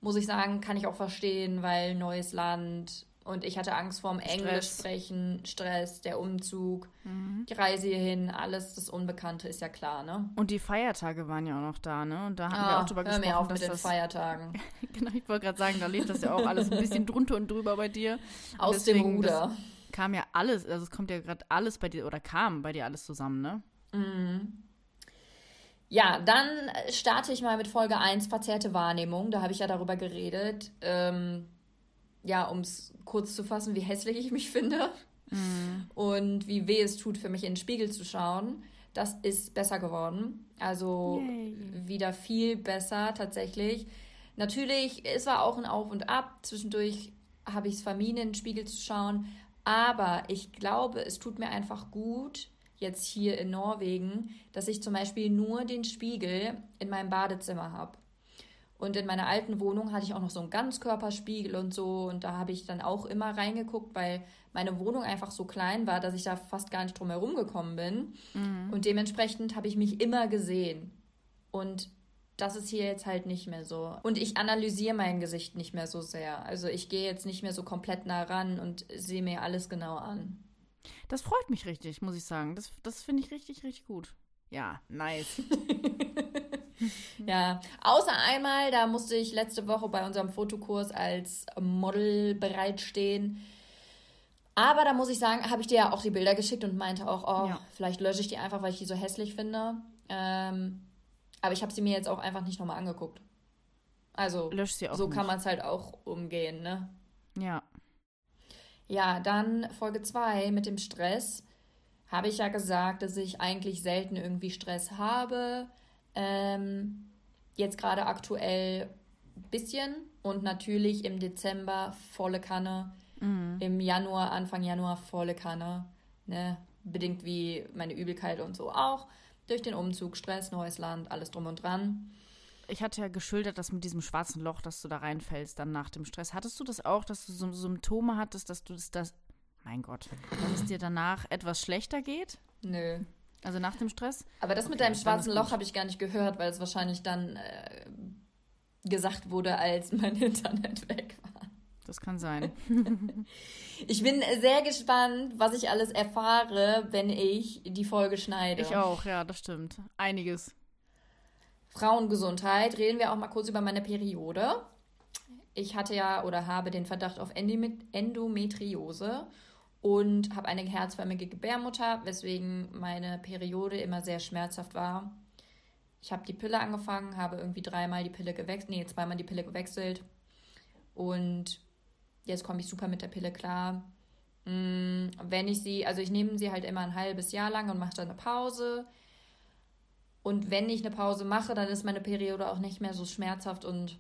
A: muss ich sagen, kann ich auch verstehen, weil neues Land und ich hatte Angst vorm Englisch sprechen, Stress, der Umzug, mhm. die Reise hierhin, alles das Unbekannte ist ja klar, ne?
B: Und die Feiertage waren ja auch noch da, ne? Und da haben ah, wir auch drüber hör gesprochen, mir auf dass mit den das, Feiertagen. genau, ich wollte gerade sagen, da lebt das ja auch alles ein bisschen drunter und drüber bei dir. Aus dem Ruder. Kam ja alles, also es kommt ja gerade alles bei dir oder kam bei dir alles zusammen, ne?
A: Mhm. Ja, dann starte ich mal mit Folge 1, verzerrte Wahrnehmung. Da habe ich ja darüber geredet. Ähm, ja, um es kurz zu fassen, wie hässlich ich mich finde mhm. und wie weh es tut, für mich in den Spiegel zu schauen. Das ist besser geworden. Also Yay. wieder viel besser tatsächlich. Natürlich, es war auch ein Auf und Ab. Zwischendurch habe ich es vermieden, in den Spiegel zu schauen. Aber ich glaube, es tut mir einfach gut, jetzt hier in Norwegen, dass ich zum Beispiel nur den Spiegel in meinem Badezimmer habe. Und in meiner alten Wohnung hatte ich auch noch so einen Ganzkörperspiegel und so. Und da habe ich dann auch immer reingeguckt, weil meine Wohnung einfach so klein war, dass ich da fast gar nicht drum herum gekommen bin. Mhm. Und dementsprechend habe ich mich immer gesehen. Und das ist hier jetzt halt nicht mehr so. Und ich analysiere mein Gesicht nicht mehr so sehr. Also ich gehe jetzt nicht mehr so komplett nah ran und sehe mir alles genau an.
B: Das freut mich richtig, muss ich sagen. Das, das finde ich richtig, richtig gut. Ja, nice.
A: ja, außer einmal, da musste ich letzte Woche bei unserem Fotokurs als Model bereitstehen. Aber da muss ich sagen, habe ich dir ja auch die Bilder geschickt und meinte auch, oh, ja. vielleicht lösche ich die einfach, weil ich die so hässlich finde. Ähm, aber ich habe sie mir jetzt auch einfach nicht nochmal angeguckt. Also, so nicht. kann man es halt auch umgehen, ne? Ja. Ja, dann Folge 2 mit dem Stress. Habe ich ja gesagt, dass ich eigentlich selten irgendwie Stress habe. Ähm, jetzt gerade aktuell ein bisschen und natürlich im Dezember volle Kanne. Mhm. Im Januar, Anfang Januar volle Kanne. Ne? Bedingt wie meine Übelkeit und so auch. Durch den Umzug, Stress, neues Land, alles drum und dran
B: ich hatte ja geschildert, dass mit diesem schwarzen Loch, dass du da reinfällst dann nach dem Stress. Hattest du das auch, dass du so Symptome hattest, dass du das, das mein Gott, dass es dir danach etwas schlechter geht? Nö. Also nach dem Stress?
A: Aber das okay, mit deinem schwarzen Loch habe ich gar nicht gehört, weil es wahrscheinlich dann äh, gesagt wurde, als mein Internet weg war.
B: Das kann sein.
A: ich bin sehr gespannt, was ich alles erfahre, wenn ich die Folge schneide.
B: Ich auch, ja, das stimmt. Einiges.
A: Frauengesundheit reden wir auch mal kurz über meine Periode. Ich hatte ja oder habe den Verdacht auf Endometriose und habe eine herzförmige Gebärmutter, weswegen meine Periode immer sehr schmerzhaft war. Ich habe die Pille angefangen, habe irgendwie dreimal die Pille gewechselt, nee, zweimal die Pille gewechselt und jetzt komme ich super mit der Pille klar. Mm, wenn ich sie, also ich nehme sie halt immer ein halbes Jahr lang und mache dann eine Pause und wenn ich eine Pause mache, dann ist meine Periode auch nicht mehr so schmerzhaft und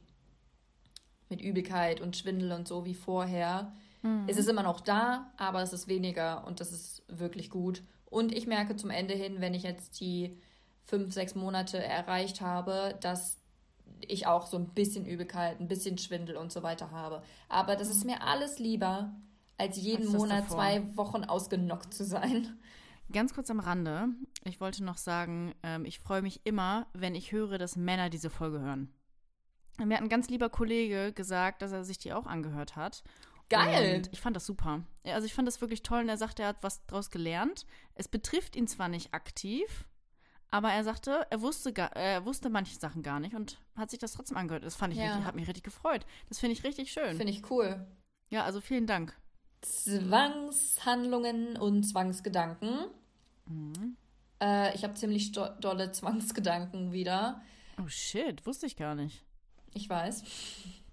A: mit Übelkeit und Schwindel und so wie vorher. Mhm. Es ist immer noch da, aber es ist weniger und das ist wirklich gut. Und ich merke zum Ende hin, wenn ich jetzt die fünf, sechs Monate erreicht habe, dass ich auch so ein bisschen Übelkeit, ein bisschen Schwindel und so weiter habe. Aber das ist mir alles lieber, als jeden als Monat davor. zwei Wochen ausgenockt zu sein.
B: Ganz kurz am Rande, ich wollte noch sagen, ähm, ich freue mich immer, wenn ich höre, dass Männer diese Folge hören. Mir hat ein ganz lieber Kollege gesagt, dass er sich die auch angehört hat. Geil! Und ich fand das super. Also ich fand das wirklich toll und er sagte, er hat was draus gelernt. Es betrifft ihn zwar nicht aktiv, aber er sagte, er wusste, gar, er wusste manche Sachen gar nicht und hat sich das trotzdem angehört. Das fand ich ja. richtig, hat mich richtig gefreut. Das finde ich richtig schön.
A: Finde ich cool.
B: Ja, also vielen Dank.
A: Zwangshandlungen und Zwangsgedanken. Mhm. Äh, ich habe ziemlich dolle Zwangsgedanken wieder.
B: Oh shit, wusste ich gar nicht.
A: Ich weiß.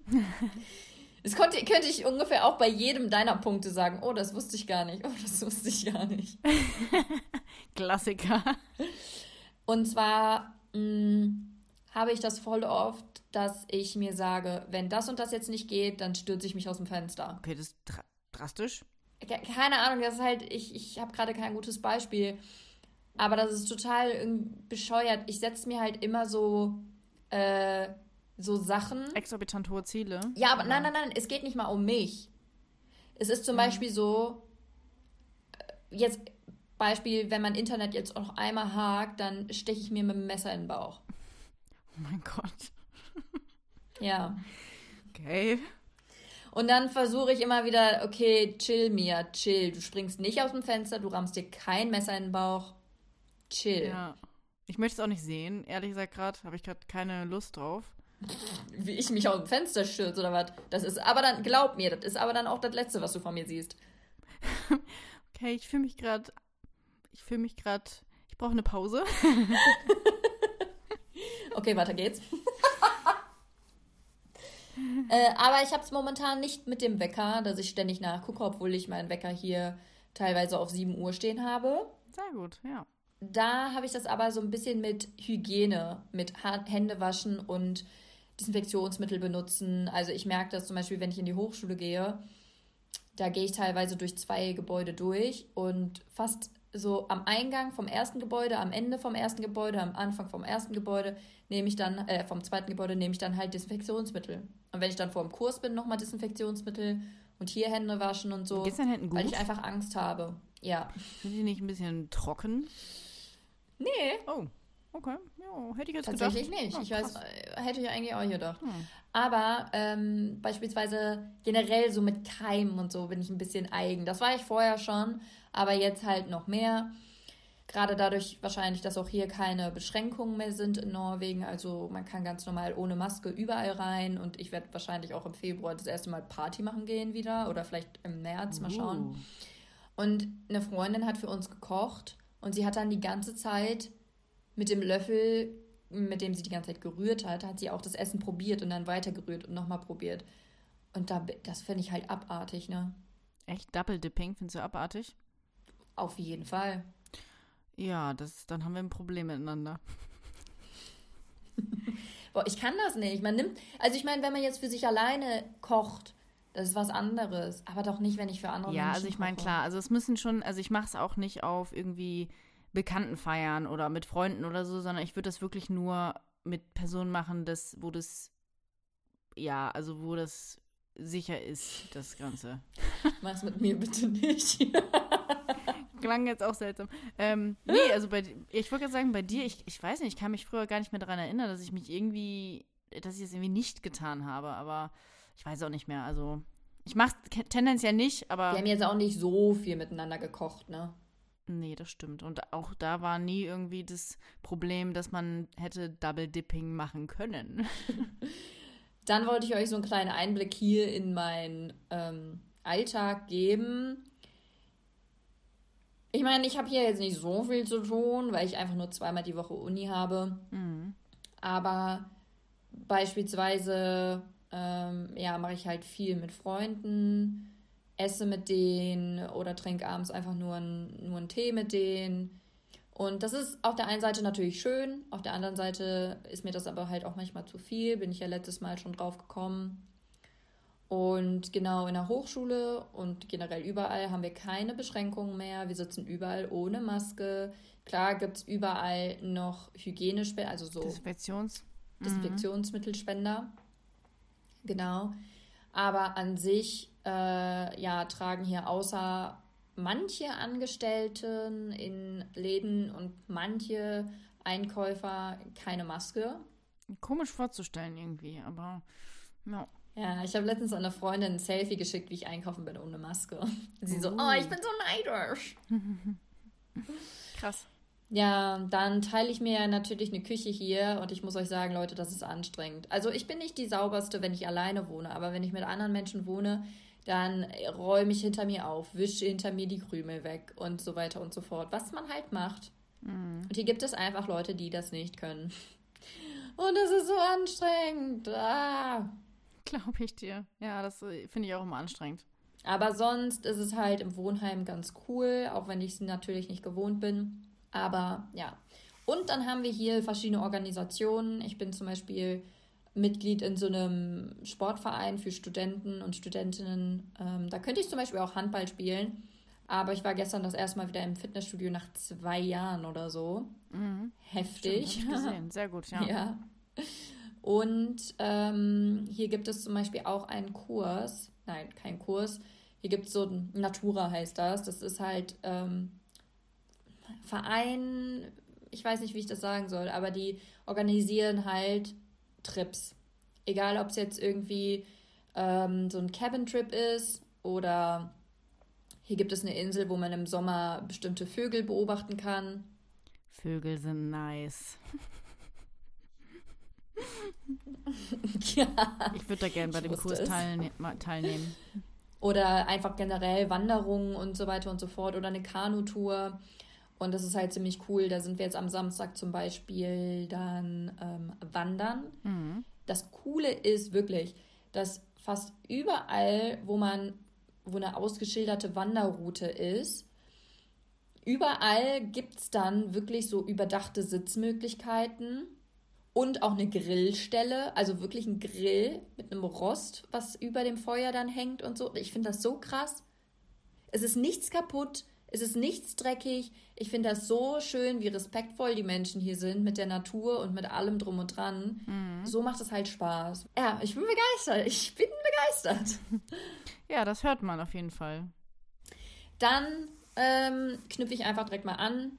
A: Das konnte, könnte ich ungefähr auch bei jedem deiner Punkte sagen. Oh, das wusste ich gar nicht. Oh, das wusste ich gar nicht.
B: Klassiker.
A: Und zwar mh, habe ich das voll oft, dass ich mir sage, wenn das und das jetzt nicht geht, dann stürze ich mich aus dem Fenster.
B: Okay, das ist dra drastisch.
A: keine Ahnung, das ist halt, ich, ich habe gerade kein gutes Beispiel. Aber das ist total bescheuert. Ich setze mir halt immer so, äh, so Sachen.
B: Exorbitant hohe Ziele.
A: Ja, aber nein, nein, nein, es geht nicht mal um mich. Es ist zum mhm. Beispiel so, äh, jetzt Beispiel, wenn mein Internet jetzt auch noch einmal hakt, dann steche ich mir mit dem Messer in den Bauch.
B: Oh mein Gott.
A: Ja.
B: Okay.
A: Und dann versuche ich immer wieder, okay, chill mir, chill. Du springst nicht aus dem Fenster, du rammst dir kein Messer in den Bauch. Chill.
B: Ja. Ich möchte es auch nicht sehen, ehrlich gesagt gerade, habe ich gerade keine Lust drauf.
A: Wie ich mich aus dem Fenster stürze oder was? Das ist aber dann, glaub mir, das ist aber dann auch das Letzte, was du von mir siehst.
B: okay, ich fühle mich gerade, ich fühle mich gerade, ich brauche eine Pause.
A: okay, weiter geht's. äh, aber ich habe es momentan nicht mit dem Wecker, dass ich ständig nachgucke, obwohl ich meinen Wecker hier teilweise auf 7 Uhr stehen habe.
B: Sehr gut, ja.
A: Da habe ich das aber so ein bisschen mit Hygiene, mit Hände waschen und Desinfektionsmittel benutzen. Also ich merke das zum Beispiel, wenn ich in die Hochschule gehe, da gehe ich teilweise durch zwei Gebäude durch und fast so am Eingang vom ersten Gebäude, am Ende vom ersten Gebäude, am Anfang vom ersten Gebäude nehme ich dann, äh, vom zweiten Gebäude nehme ich dann halt Desinfektionsmittel. Und wenn ich dann vor dem Kurs bin, nochmal Desinfektionsmittel und hier Hände waschen und so.
B: Geht's deinen Händen gut?
A: Weil ich einfach Angst habe. Ja.
B: Sind die nicht ein bisschen trocken?
A: Nee.
B: Oh. Okay, ja, hätte ich jetzt
A: Tatsächlich
B: gedacht.
A: nicht. Oh, ich weiß, äh, hätte ich eigentlich auch gedacht. Hm. Aber ähm, beispielsweise generell so mit Keimen und so bin ich ein bisschen eigen. Das war ich vorher schon, aber jetzt halt noch mehr. Gerade dadurch wahrscheinlich, dass auch hier keine Beschränkungen mehr sind in Norwegen. Also man kann ganz normal ohne Maske überall rein. Und ich werde wahrscheinlich auch im Februar das erste Mal Party machen gehen wieder. Oder vielleicht im März, mal schauen. Uh. Und eine Freundin hat für uns gekocht. Und sie hat dann die ganze Zeit mit dem Löffel, mit dem sie die ganze Zeit gerührt hat, hat sie auch das Essen probiert und dann weiter gerührt und nochmal probiert. Und da, das finde ich halt abartig, ne?
B: Echt? Double Dipping findest du abartig?
A: Auf jeden Fall.
B: Ja, das, dann haben wir ein Problem miteinander.
A: Boah, ich kann das nicht. Man nimmt, also ich meine, wenn man jetzt für sich alleine kocht, das ist was anderes. Aber doch nicht, wenn ich für andere
B: ja, Menschen Ja, also ich meine, klar, also es müssen schon, also ich mache es auch nicht auf irgendwie Bekannten feiern oder mit Freunden oder so, sondern ich würde das wirklich nur mit Personen machen, das, wo das, ja, also wo das sicher ist, das Ganze.
A: Mach's mit mir bitte nicht.
B: Klang jetzt auch seltsam. Ähm, nee, also bei, ich wollte gerade sagen, bei dir, ich, ich weiß nicht, ich kann mich früher gar nicht mehr daran erinnern, dass ich mich irgendwie, dass ich es irgendwie nicht getan habe, aber ich weiß auch nicht mehr. Also, ich mache tendenziell nicht, aber.
A: Wir haben jetzt auch nicht so viel miteinander gekocht, ne?
B: Nee, das stimmt. Und auch da war nie irgendwie das Problem, dass man hätte Double Dipping machen können.
A: Dann wollte ich euch so einen kleinen Einblick hier in meinen ähm, Alltag geben. Ich meine, ich habe hier jetzt nicht so viel zu tun, weil ich einfach nur zweimal die Woche Uni habe. Mhm. Aber beispielsweise ähm, ja, mache ich halt viel mit Freunden esse mit denen oder trinke abends einfach nur, ein, nur einen Tee mit denen. Und das ist auf der einen Seite natürlich schön, auf der anderen Seite ist mir das aber halt auch manchmal zu viel, bin ich ja letztes Mal schon drauf gekommen. Und genau in der Hochschule und generell überall haben wir keine Beschränkungen mehr. Wir sitzen überall ohne Maske. Klar gibt es überall noch Hygienespender, also so
B: Desinfektions
A: mhm. Desinfektionsmittelspender. Genau. Aber an sich äh, ja, tragen hier außer manche Angestellten in Läden und manche Einkäufer keine Maske.
B: Komisch vorzustellen irgendwie, aber ja.
A: Ja, ich habe letztens einer Freundin ein Selfie geschickt, wie ich einkaufen bin ohne Maske. sie so, oh, ich bin so neidisch.
B: Krass.
A: Ja, dann teile ich mir natürlich eine Küche hier und ich muss euch sagen, Leute, das ist anstrengend. Also ich bin nicht die sauberste, wenn ich alleine wohne, aber wenn ich mit anderen Menschen wohne, dann räume ich hinter mir auf, wische hinter mir die Krümel weg und so weiter und so fort. Was man halt macht. Mhm. Und hier gibt es einfach Leute, die das nicht können. Und es ist so anstrengend. Ah.
B: Glaube ich dir. Ja, das äh, finde ich auch immer anstrengend.
A: Aber sonst ist es halt im Wohnheim ganz cool, auch wenn ich es natürlich nicht gewohnt bin. Aber ja. Und dann haben wir hier verschiedene Organisationen. Ich bin zum Beispiel Mitglied in so einem Sportverein für Studenten und Studentinnen. Ähm, da könnte ich zum Beispiel auch Handball spielen. Aber ich war gestern das erste Mal wieder im Fitnessstudio nach zwei Jahren oder so. Mhm. Heftig.
B: Stimmt, gesehen. Sehr gut, ja.
A: ja. Und ähm, hier gibt es zum Beispiel auch einen Kurs. Nein, kein Kurs. Hier gibt es so ein Natura heißt das. Das ist halt ähm, Verein, ich weiß nicht, wie ich das sagen soll, aber die organisieren halt Trips. Egal, ob es jetzt irgendwie ähm, so ein Cabin-Trip ist oder hier gibt es eine Insel, wo man im Sommer bestimmte Vögel beobachten kann.
B: Vögel sind nice.
A: ja.
B: Ich würde da gerne bei dem Kurs teilne teilnehmen.
A: Oder einfach generell Wanderungen und so weiter und so fort oder eine Kanutour. Und das ist halt ziemlich cool. Da sind wir jetzt am Samstag zum Beispiel dann ähm, wandern. Mhm. Das Coole ist wirklich, dass fast überall, wo man wo eine ausgeschilderte Wanderroute ist. Überall gibt es dann wirklich so überdachte Sitzmöglichkeiten und auch eine Grillstelle, also wirklich ein Grill mit einem Rost, was über dem Feuer dann hängt und so. Ich finde das so krass. Es ist nichts kaputt, es ist nichts dreckig. Ich finde das so schön, wie respektvoll die Menschen hier sind mit der Natur und mit allem drum und dran. Mhm. So macht es halt Spaß. Ja, ich bin begeistert. Ich bin begeistert.
B: Ja, das hört man auf jeden Fall.
A: Dann ähm, knüpfe ich einfach direkt mal an.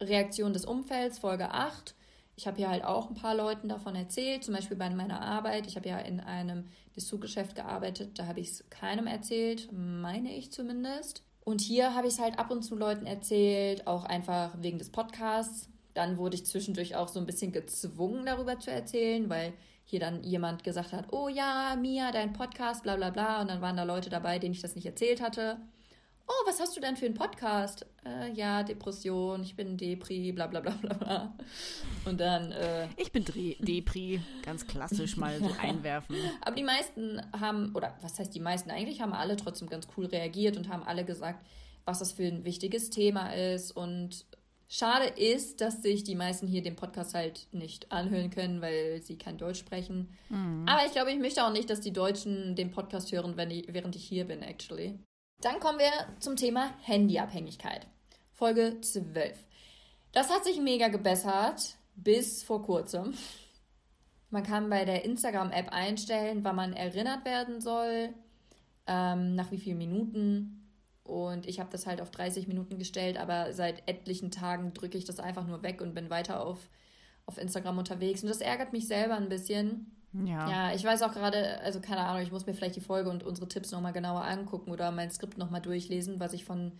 A: Reaktion des Umfelds, Folge 8. Ich habe hier halt auch ein paar Leuten davon erzählt, zum Beispiel bei meiner Arbeit. Ich habe ja in einem Dessous-Geschäft gearbeitet, da habe ich es keinem erzählt, meine ich zumindest. Und hier habe ich es halt ab und zu Leuten erzählt, auch einfach wegen des Podcasts. Dann wurde ich zwischendurch auch so ein bisschen gezwungen, darüber zu erzählen, weil hier dann jemand gesagt hat, oh ja, Mia, dein Podcast, bla bla bla. Und dann waren da Leute dabei, denen ich das nicht erzählt hatte. Oh, was hast du denn für einen Podcast? Äh, ja, Depression, ich bin Depri, bla bla bla bla bla. Und dann. Äh,
B: ich bin Dre Depri, ganz klassisch mal so einwerfen.
A: Aber die meisten haben, oder was heißt die meisten? Eigentlich haben alle trotzdem ganz cool reagiert und haben alle gesagt, was das für ein wichtiges Thema ist und Schade ist, dass sich die meisten hier den Podcast halt nicht anhören können, weil sie kein Deutsch sprechen. Mhm. Aber ich glaube, ich möchte auch nicht, dass die Deutschen den Podcast hören, wenn ich, während ich hier bin, actually. Dann kommen wir zum Thema Handyabhängigkeit. Folge 12. Das hat sich mega gebessert bis vor kurzem. Man kann bei der Instagram-App einstellen, wann man erinnert werden soll, ähm, nach wie vielen Minuten und ich habe das halt auf 30 Minuten gestellt, aber seit etlichen Tagen drücke ich das einfach nur weg und bin weiter auf, auf Instagram unterwegs. Und das ärgert mich selber ein bisschen. Ja. Ja, ich weiß auch gerade, also keine Ahnung, ich muss mir vielleicht die Folge und unsere Tipps nochmal genauer angucken oder mein Skript nochmal durchlesen, was ich von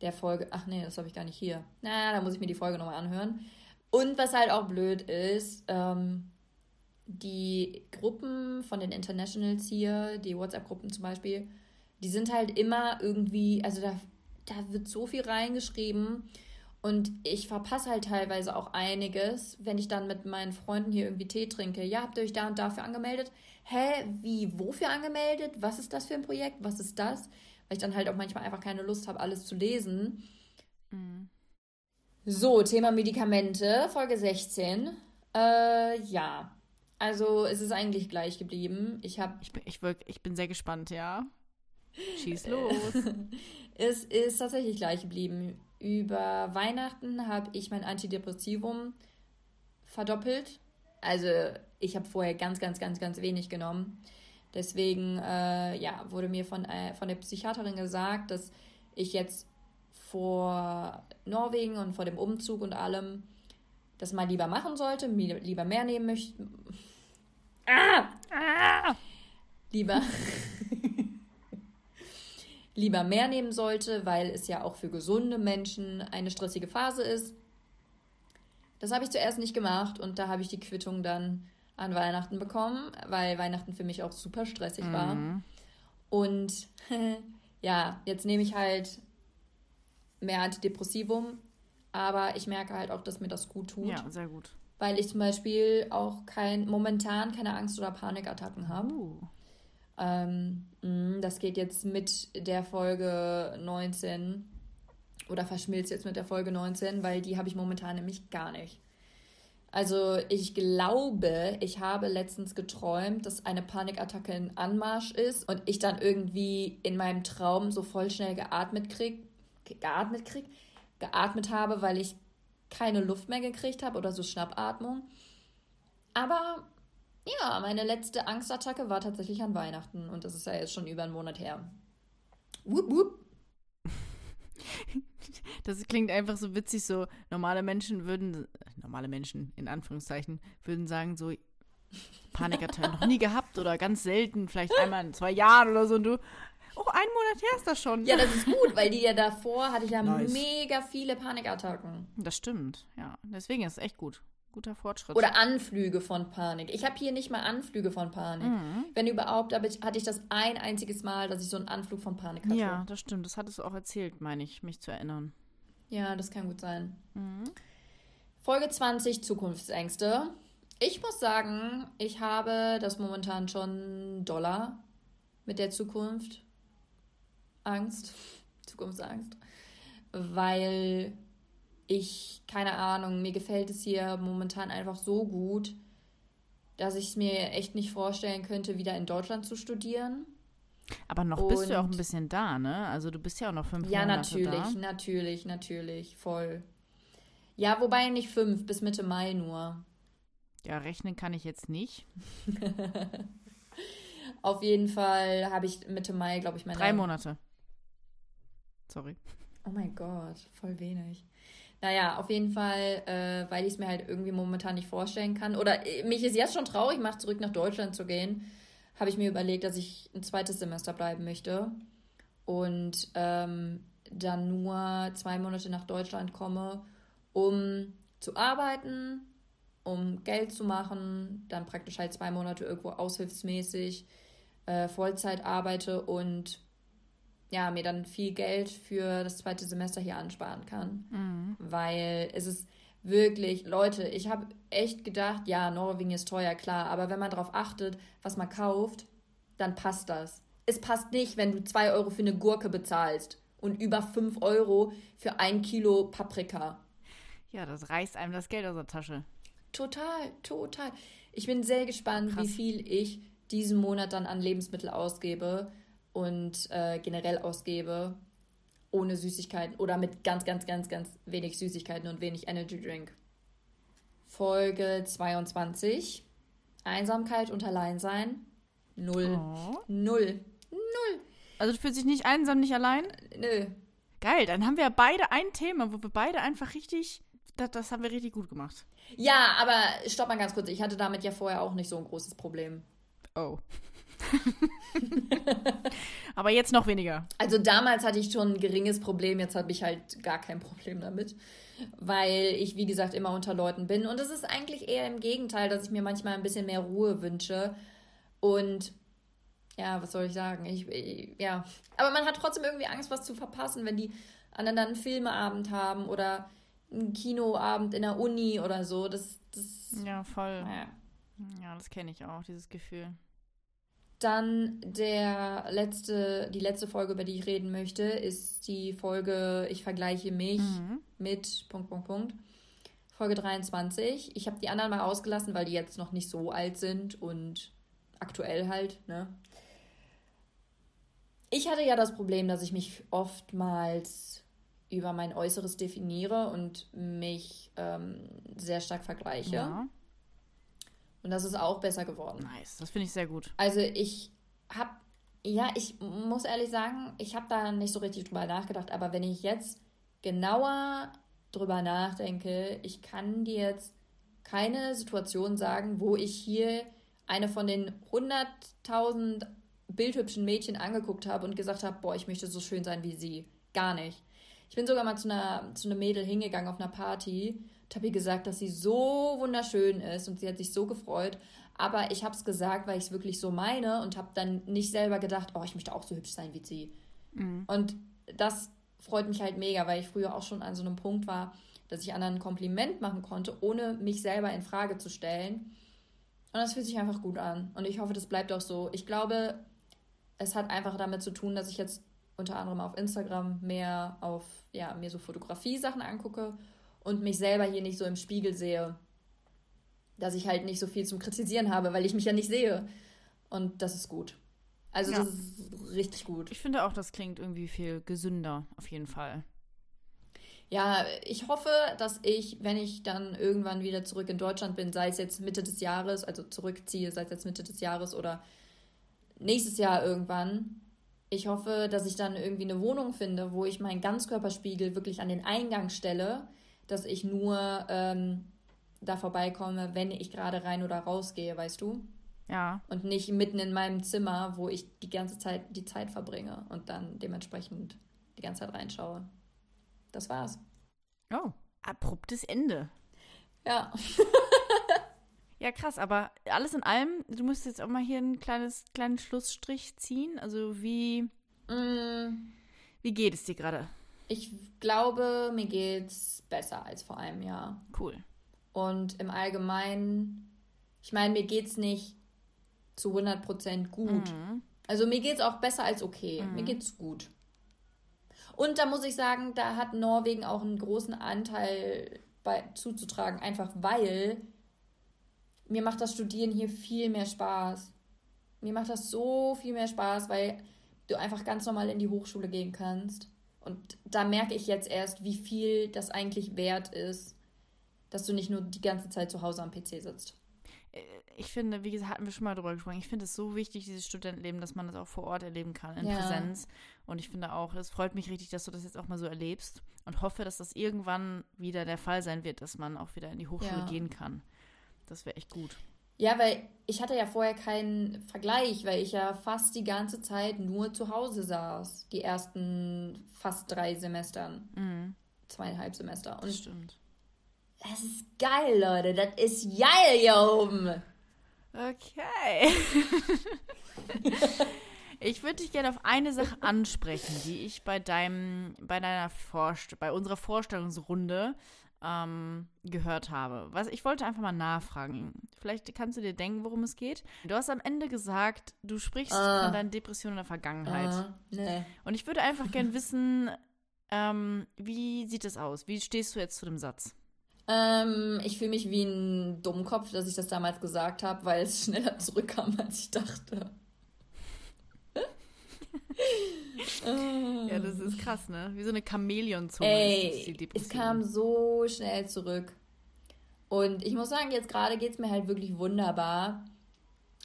A: der Folge. Ach nee, das habe ich gar nicht hier. Na, da muss ich mir die Folge nochmal anhören. Und was halt auch blöd ist, ähm, die Gruppen von den Internationals hier, die WhatsApp-Gruppen zum Beispiel, die sind halt immer irgendwie, also da, da wird so viel reingeschrieben und ich verpasse halt teilweise auch einiges, wenn ich dann mit meinen Freunden hier irgendwie Tee trinke. Ja, habt ihr euch da und dafür angemeldet? Hä, wie, wofür angemeldet? Was ist das für ein Projekt? Was ist das? Weil ich dann halt auch manchmal einfach keine Lust habe, alles zu lesen. Mhm. So, Thema Medikamente, Folge 16. Äh, ja. Also es ist eigentlich gleich geblieben. Ich habe.
B: Ich bin, ich, ich bin sehr gespannt, ja. Schieß los.
A: es ist tatsächlich gleich geblieben. Über Weihnachten habe ich mein Antidepressivum verdoppelt. Also ich habe vorher ganz, ganz, ganz, ganz wenig genommen. Deswegen äh, ja, wurde mir von, äh, von der Psychiaterin gesagt, dass ich jetzt vor Norwegen und vor dem Umzug und allem das mal lieber machen sollte, lieber mehr nehmen möchte. Ah! ah! Lieber lieber mehr nehmen sollte, weil es ja auch für gesunde Menschen eine stressige Phase ist. Das habe ich zuerst nicht gemacht und da habe ich die Quittung dann an Weihnachten bekommen, weil Weihnachten für mich auch super stressig mhm. war. Und ja, jetzt nehme ich halt mehr Antidepressivum, aber ich merke halt auch, dass mir das gut tut.
B: Ja, sehr gut.
A: Weil ich zum Beispiel auch kein, momentan keine Angst- oder Panikattacken habe. Uh. Ähm, mm, das geht jetzt mit der Folge 19 oder verschmilzt jetzt mit der Folge 19, weil die habe ich momentan nämlich gar nicht. Also ich glaube, ich habe letztens geträumt, dass eine Panikattacke in Anmarsch ist und ich dann irgendwie in meinem Traum so voll schnell geatmet krieg, geatmet krieg, geatmet habe, weil ich keine Luft mehr gekriegt habe oder so Schnappatmung. Aber ja, meine letzte Angstattacke war tatsächlich an Weihnachten und das ist ja jetzt schon über einen Monat her. Wupp, wupp.
B: Das klingt einfach so witzig, so normale Menschen würden, normale Menschen in Anführungszeichen, würden sagen so, Panikattacken noch nie gehabt oder ganz selten, vielleicht einmal in zwei Jahren oder so und du, oh, ein Monat her ist das schon.
A: Ja, das ist gut, weil die ja davor hatte ich ja nice. mega viele Panikattacken.
B: Das stimmt, ja. Deswegen ist es echt gut. Guter Fortschritt.
A: Oder Anflüge von Panik. Ich habe hier nicht mal Anflüge von Panik. Mhm. Wenn überhaupt, hatte ich das ein einziges Mal, dass ich so einen Anflug von Panik hatte.
B: Ja, das stimmt. Das hattest du auch erzählt, meine ich, mich zu erinnern.
A: Ja, das kann gut sein. Mhm. Folge 20, Zukunftsängste. Ich muss sagen, ich habe das momentan schon doller mit der Zukunft. Angst. Zukunftsangst. Weil ich, keine Ahnung, mir gefällt es hier momentan einfach so gut, dass ich es mir echt nicht vorstellen könnte, wieder in Deutschland zu studieren.
B: Aber noch Und, bist du ja auch ein bisschen da, ne? Also du bist ja auch noch fünf ja,
A: Monate da. Ja, natürlich, natürlich, natürlich, voll. Ja, wobei nicht fünf, bis Mitte Mai nur.
B: Ja, rechnen kann ich jetzt nicht.
A: Auf jeden Fall habe ich Mitte Mai, glaube ich, meine.
B: Drei Monate. Sorry.
A: Oh mein Gott, voll wenig. Naja, auf jeden Fall, äh, weil ich es mir halt irgendwie momentan nicht vorstellen kann. Oder äh, mich ist jetzt schon traurig macht, zurück nach Deutschland zu gehen, habe ich mir überlegt, dass ich ein zweites Semester bleiben möchte. Und ähm, dann nur zwei Monate nach Deutschland komme, um zu arbeiten, um Geld zu machen, dann praktisch halt zwei Monate irgendwo aushilfsmäßig äh, Vollzeit arbeite und ja, mir dann viel Geld für das zweite Semester hier ansparen kann. Mhm. Weil es ist wirklich, Leute, ich habe echt gedacht, ja, Norwegen ist teuer, klar, aber wenn man darauf achtet, was man kauft, dann passt das. Es passt nicht, wenn du 2 Euro für eine Gurke bezahlst und über 5 Euro für ein Kilo Paprika.
B: Ja, das reißt einem das Geld aus der Tasche.
A: Total, total. Ich bin sehr gespannt, Krass. wie viel ich diesen Monat dann an Lebensmittel ausgebe und äh, generell ausgebe, ohne Süßigkeiten oder mit ganz, ganz, ganz, ganz wenig Süßigkeiten und wenig Energy Drink. Folge 22. Einsamkeit und Alleinsein. Null. Oh. Null. Null.
B: Also du fühlst dich nicht einsam, nicht allein?
A: Nö.
B: Geil, dann haben wir beide ein Thema, wo wir beide einfach richtig, das, das haben wir richtig gut gemacht.
A: Ja, aber stopp mal ganz kurz, ich hatte damit ja vorher auch nicht so ein großes Problem.
B: Oh. Aber jetzt noch weniger.
A: Also damals hatte ich schon ein geringes Problem, jetzt habe ich halt gar kein Problem damit. Weil ich, wie gesagt, immer unter Leuten bin. Und es ist eigentlich eher im Gegenteil, dass ich mir manchmal ein bisschen mehr Ruhe wünsche. Und ja, was soll ich sagen? Ich, ich, ja. Aber man hat trotzdem irgendwie Angst, was zu verpassen, wenn die anderen dann einen Filmeabend haben oder einen Kinoabend in der Uni oder so. Das, das
B: ja, voll. Ja, ja das kenne ich auch, dieses Gefühl.
A: Dann der letzte, die letzte Folge, über die ich reden möchte, ist die Folge Ich vergleiche mich mhm. mit Punkt, Punkt, Punkt. Folge 23. Ich habe die anderen mal ausgelassen, weil die jetzt noch nicht so alt sind und aktuell halt, ne? Ich hatte ja das Problem, dass ich mich oftmals über mein Äußeres definiere und mich ähm, sehr stark vergleiche. Ja. Und das ist auch besser geworden.
B: Nice, das finde ich sehr gut.
A: Also ich habe, ja, ich muss ehrlich sagen, ich habe da nicht so richtig drüber nachgedacht, aber wenn ich jetzt genauer drüber nachdenke, ich kann dir jetzt keine Situation sagen, wo ich hier eine von den 100.000 bildhübschen Mädchen angeguckt habe und gesagt habe, boah, ich möchte so schön sein wie sie. Gar nicht. Ich bin sogar mal zu einer, zu einer Mädel hingegangen auf einer Party ihr gesagt, dass sie so wunderschön ist und sie hat sich so gefreut. Aber ich habe es gesagt, weil ich es wirklich so meine und habe dann nicht selber gedacht, oh, ich möchte auch so hübsch sein wie sie. Mhm. Und das freut mich halt mega, weil ich früher auch schon an so einem Punkt war, dass ich anderen ein Kompliment machen konnte, ohne mich selber in Frage zu stellen. Und das fühlt sich einfach gut an. Und ich hoffe, das bleibt auch so. Ich glaube, es hat einfach damit zu tun, dass ich jetzt unter anderem auf Instagram mehr auf, ja, mir so Fotografie-Sachen angucke und mich selber hier nicht so im Spiegel sehe dass ich halt nicht so viel zum Kritisieren habe, weil ich mich ja nicht sehe. Und das ist gut. Also
B: Ja.
A: das ist richtig gut.
B: Ich finde auch, das klingt irgendwie viel gesünder, auf jeden Fall.
A: Ja, ich hoffe, dass ich, wenn ich dann irgendwann wieder zurück in Deutschland bin, sei es jetzt Mitte des Jahres, also zurückziehe, sei es jetzt Mitte des Jahres oder nächstes Jahr irgendwann, ich hoffe, dass ich dann irgendwie eine Wohnung finde, wo ich meinen Ganzkörperspiegel wirklich an den Eingang stelle, dass ich nur ähm, da vorbeikomme, wenn ich gerade rein oder rausgehe, weißt du?
B: Ja,
A: Und nicht mitten in meinem Zimmer, wo ich die ganze Zeit die Zeit verbringe und dann dementsprechend die ganze Zeit reinschaue. Das war's.
B: Oh, abruptes Ende.
A: Ja.
B: Ja, krass, aber alles in allem, du musst jetzt auch mal hier einen kleines, kleinen Schlussstrich ziehen. Also wie,
A: Mm,
B: wie geht es dir gerade?
A: Ich glaube, mir geht's besser als vor einem Jahr.
B: Cool.
A: Und im Allgemeinen, ich meine, mir geht's nicht zu 100% gut.
B: Mhm.
A: Also mir geht's auch besser als okay. Mir geht's gut. Und da muss ich sagen, da hat Norwegen auch einen großen Anteil bei, zuzutragen, einfach weil mir macht das Studieren hier viel mehr Spaß. Mir macht das so viel mehr Spaß, weil du einfach ganz normal in die Hochschule gehen kannst. Und da merke ich jetzt erst, wie viel das eigentlich wert ist, dass du nicht nur die ganze Zeit zu Hause am PC sitzt.
B: Ich finde, wie gesagt, hatten wir schon mal drüber gesprochen, ich finde es so wichtig, dieses Studentenleben, dass man das auch vor Ort erleben kann, in
A: Ja.
B: Präsenz. Und ich finde auch, es freut mich richtig, dass du das jetzt auch mal so erlebst und hoffe, dass das irgendwann wieder der Fall sein wird, dass man auch wieder in die Hochschule
A: Ja.
B: gehen kann. Das wäre echt gut.
A: Ja, weil ich hatte ja vorher keinen Vergleich, weil ich ja fast die ganze Zeit nur zu Hause saß. Die ersten fast drei Semestern.
B: Mhm,
A: Zweieinhalb Semester.
B: das
A: Und
B: stimmt.
A: das ist geil, Leute. Das ist geil hier oben.
B: Okay. ich würde dich gerne auf eine Sache ansprechen, die ich bei deinem, bei deiner Vorst bei unserer Vorstellungsrunde ähm, gehört habe. Was ich wollte einfach mal nachfragen. Vielleicht kannst du dir denken, worum es geht. Du hast am Ende gesagt, du sprichst
A: Ah.
B: von deinen Depressionen in der Vergangenheit.
A: Ah, nee.
B: Und ich würde einfach gerne wissen, ähm, wie sieht es aus? Wie stehst du jetzt zu dem Satz?
A: Ähm, ich fühle mich wie ein Dummkopf, dass ich das damals gesagt habe, weil es schneller zurückkam, als ich dachte.
B: Ja, das ist krass, ne? Wie so eine Chamäleonzunge ist, ist die Depression.
A: es kam so schnell zurück. Und ich muss sagen, jetzt gerade geht es mir halt wirklich wunderbar.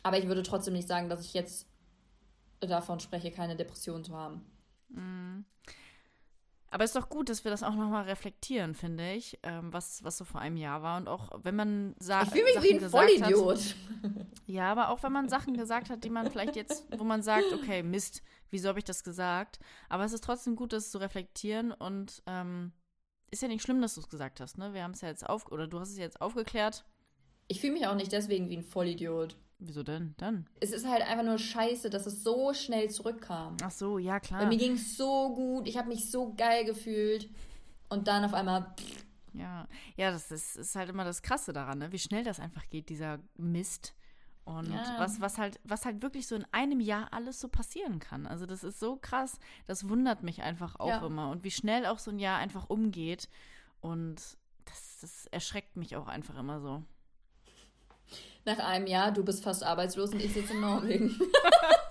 A: Aber ich würde trotzdem nicht sagen, dass ich jetzt davon spreche, keine Depression zu haben.
B: Aber es ist doch gut, dass wir das auch nochmal reflektieren, finde ich, ähm, was, was so vor einem Jahr war. Und auch wenn man sagt.
A: Ich fühle mich wie ein Vollidiot.
B: Ja, aber auch wenn man Sachen gesagt hat, die man vielleicht jetzt, wo man sagt, okay, Mist, wieso habe ich das gesagt? Aber es ist trotzdem gut, das zu reflektieren und ähm, ist ja nicht schlimm, dass du es gesagt hast, ne? Wir haben es ja jetzt auf, oder du hast es jetzt aufgeklärt.
A: Ich fühle mich auch nicht deswegen wie ein Vollidiot.
B: Wieso denn? Dann?
A: Es ist halt einfach nur scheiße, dass es so schnell zurückkam.
B: Ach so, ja, klar.
A: Weil mir ging es so gut, ich habe mich so geil gefühlt. Und dann auf einmal,
B: Ja, ja, das ist, ist halt immer das Krasse daran, ne? wie schnell das einfach geht, dieser Mist. Und
A: Ja.
B: was, was halt, was halt wirklich so in einem Jahr alles so passieren kann. Also das ist so krass, das wundert mich einfach auch
A: Ja.
B: immer. Und wie schnell auch so ein Jahr einfach umgeht. Und das, das erschreckt mich auch einfach immer so.
A: nach einem Jahr, du bist fast arbeitslos und ich sitze in Norwegen.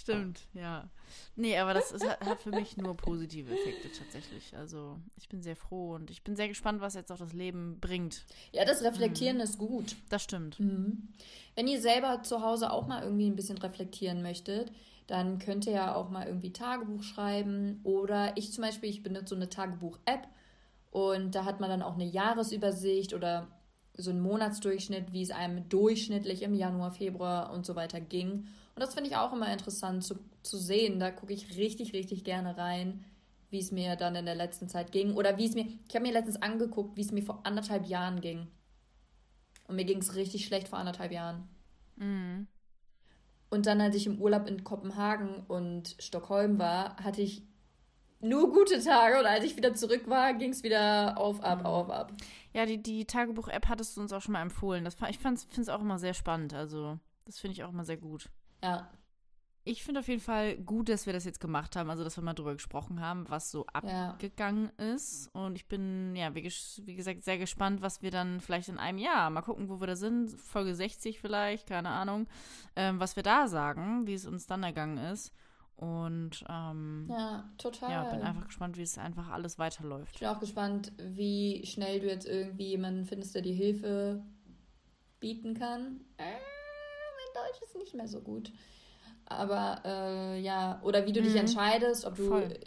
B: Stimmt, ja. Nee, aber das ist, hat für mich nur positive Effekte tatsächlich. Also ich bin sehr froh und ich bin sehr gespannt, was jetzt auch das Leben bringt.
A: Ja, das Reflektieren ist gut.
B: Das stimmt.
A: Mhm. Wenn ihr selber zu Hause auch mal irgendwie ein bisschen reflektieren möchtet, dann könnt ihr ja auch mal irgendwie Tagebuch schreiben. Oder ich zum Beispiel, ich benutze so eine Tagebuch-App und da hat man dann auch eine Jahresübersicht oder so einen Monatsdurchschnitt, wie es einem durchschnittlich im Januar, Februar und so weiter ging. Und das finde ich auch immer interessant zu, zu sehen. Da gucke ich richtig, richtig gerne rein, wie es mir dann in der letzten Zeit ging. Oder wie es mir, ich habe mir letztens angeguckt, wie es mir vor anderthalb Jahren ging. Und mir ging es richtig schlecht vor anderthalb Jahren.
B: Mhm.
A: Und dann, als ich im Urlaub in Kopenhagen und Stockholm war, hatte ich nur gute Tage. Und als ich wieder zurück war, ging es wieder auf, ab, auf, ab.
B: Ja, die, die Tagebuch-App hattest du uns auch schon mal empfohlen. Das, ich finde es auch immer sehr spannend. Also, das finde ich auch immer sehr gut.
A: Ja.
B: ich finde auf jeden Fall gut, dass wir das jetzt gemacht haben, also dass wir mal drüber gesprochen haben, was so
A: Ja.
B: abgegangen ist. Und ich bin, ja, wie, wie gesagt, sehr gespannt, was wir dann vielleicht in einem Jahr, mal gucken, wo wir da sind, Folge 60 vielleicht, keine Ahnung, ähm, was wir da sagen, wie es uns dann ergangen ist. Und ähm,
A: Ja, total.
B: ja, bin einfach gespannt, wie es einfach alles
A: Ich
B: weiterläuft.
A: bin auch gespannt, wie schnell du jetzt irgendwie jemanden findest, der dir Hilfe bieten kann. Äh, Deutsch ist nicht mehr so gut. Aber äh, ja, oder wie du dich
B: Mhm.
A: entscheidest, ob du
B: Voll.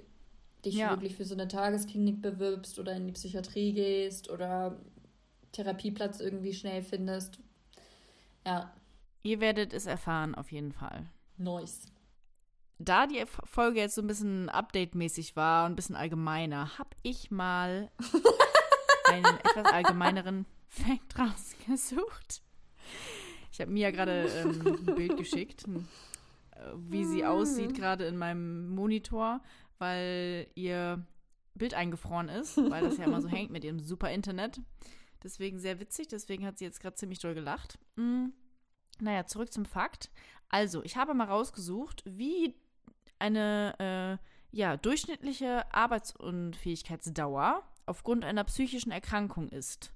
A: dich
B: Ja.
A: wirklich für so eine Tagesklinik bewirbst oder in die Psychiatrie gehst oder Therapieplatz irgendwie schnell findest. Ja,
B: Ihr werdet es erfahren, auf jeden Fall.
A: nice.
B: Da die Folge jetzt so ein bisschen update-mäßig war und ein bisschen allgemeiner, habe ich mal einen etwas allgemeineren Fact rausgesucht. Ich habe Mia gerade ähm, ein Bild geschickt, äh, wie sie aussieht gerade in meinem Monitor, weil ihr Bild eingefroren ist, weil das ja immer so hängt mit ihrem super Internet. Deswegen sehr witzig, deswegen hat sie jetzt gerade ziemlich doll gelacht. Mm. Naja, zurück zum Fakt. Also, ich habe mal rausgesucht, wie eine äh, ja, durchschnittliche Arbeitsunfähigkeitsdauer aufgrund einer psychischen Erkrankung ist.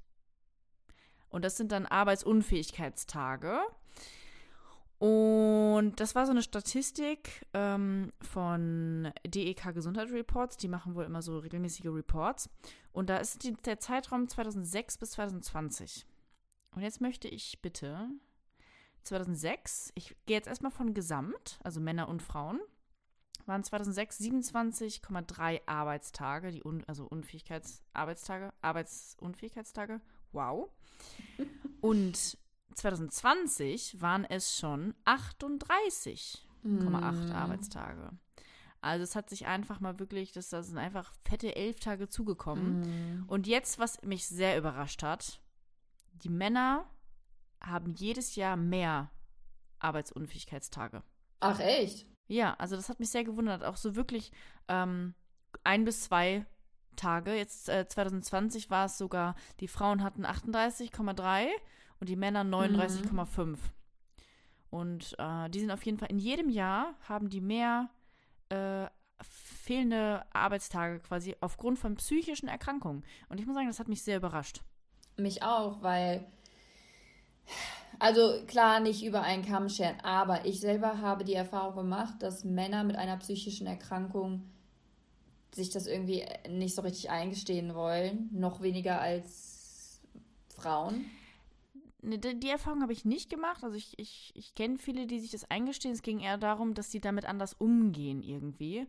B: Und das sind dann Arbeitsunfähigkeitstage. Und das war so eine Statistik ähm, von DEK Gesundheit Reports. Die machen wohl immer so regelmäßige Reports. Und da ist die, der Zeitraum 2006 bis 2020. Und jetzt möchte ich bitte 2006, ich gehe jetzt erstmal von Gesamt, also Männer und Frauen, waren 2006 27,3 Arbeitstage, die Un also Unfähigkeitsarbeitstage, Arbeitsunfähigkeitstage. Wow. Und 2020 waren es schon 38,8
A: Mhm.
B: Arbeitstage. Also es hat sich einfach mal wirklich, das, das sind einfach fette elf Tage zugekommen.
A: Mhm.
B: Und jetzt, was mich sehr überrascht hat, die Männer haben jedes Jahr mehr Arbeitsunfähigkeitstage.
A: Ach, echt?
B: Ja, also das hat mich sehr gewundert. Auch so wirklich ähm, ein bis zwei Tage. Jetzt äh, 2020 war es sogar, die Frauen hatten 38,3 und die Männer 39,5. Und äh, die sind auf jeden Fall in jedem Jahr haben die mehr äh, fehlende Arbeitstage quasi aufgrund von psychischen Erkrankungen. Und ich muss sagen, das hat mich sehr überrascht.
A: Mich auch, weil, also klar, nicht über einen Kamm scheren, aber ich selber habe die Erfahrung gemacht, dass Männer mit einer psychischen Erkrankung sich das irgendwie nicht so richtig eingestehen wollen, noch weniger als Frauen.
B: Ne, die, die Erfahrung habe ich nicht gemacht. Also ich, ich, ich kenne viele, die sich das eingestehen. Es ging eher darum, dass sie damit anders umgehen irgendwie.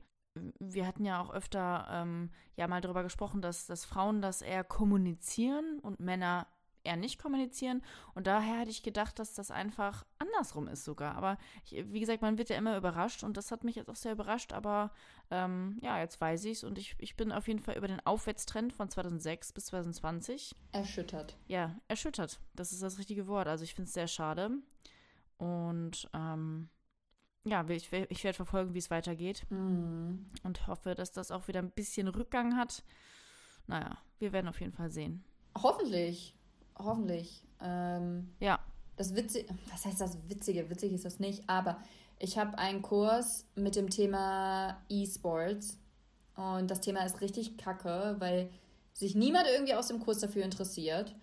B: Wir hatten ja auch öfter ähm, ja mal darüber gesprochen, dass, dass Frauen das eher kommunizieren und Männer eher nicht kommunizieren. Und daher hatte ich gedacht, dass das einfach andersrum ist sogar. Aber ich, wie gesagt, man wird ja immer überrascht und das hat mich jetzt auch sehr überrascht. Aber ähm, ja, jetzt weiß ich es und ich, ich bin auf jeden Fall über den Aufwärtstrend von 2006 bis 2020
A: Erschüttert.
B: ja, erschüttert. Das ist das richtige Wort. Also ich finde es sehr schade. Und ähm, ja, ich, ich werde verfolgen, wie es weitergeht.
A: Mhm.
B: Und hoffe, dass das auch wieder ein bisschen Rückgang hat. Naja, wir werden auf jeden Fall sehen.
A: Hoffentlich. Hoffentlich. Ähm,
B: Ja.
A: Das Witzige, was heißt das Witzige? Witzig ist das nicht, aber ich habe einen Kurs mit dem Thema E-Sports und das Thema ist richtig kacke, weil sich niemand irgendwie aus dem Kurs dafür interessiert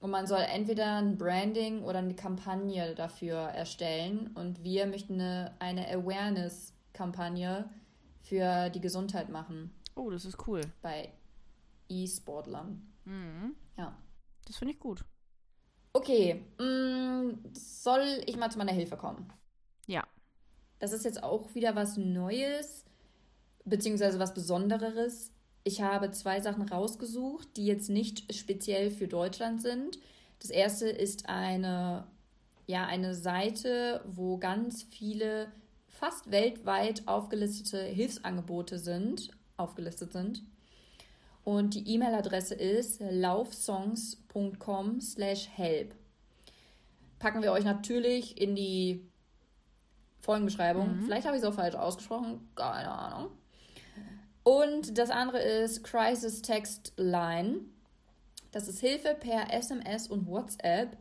A: und man soll entweder ein Branding oder eine Kampagne dafür erstellen und wir möchten eine, eine Awareness-Kampagne für die Gesundheit machen
B: Oh, das ist cool.
A: bei E-Sportlern.
B: Mhm.
A: Ja.
B: Das finde ich gut.
A: Okay, mh, soll ich mal zu meiner Hilfe kommen?
B: Ja.
A: Das ist jetzt auch wieder was Neues, beziehungsweise was Besondereres. Ich habe zwei Sachen rausgesucht, die jetzt nicht speziell für Deutschland sind. Das erste ist eine, ja, eine Seite, wo ganz viele fast weltweit aufgelistete Hilfsangebote sind, aufgelistet sind. Und die E-Mail-Adresse ist laufsongs.com slash help. Packen wir euch natürlich in die Folgenbeschreibung.
B: Mhm.
A: Vielleicht habe ich es auch falsch ausgesprochen, keine Ahnung. Und das andere ist Crisis Text Line. Das ist Hilfe per SMS und WhatsApp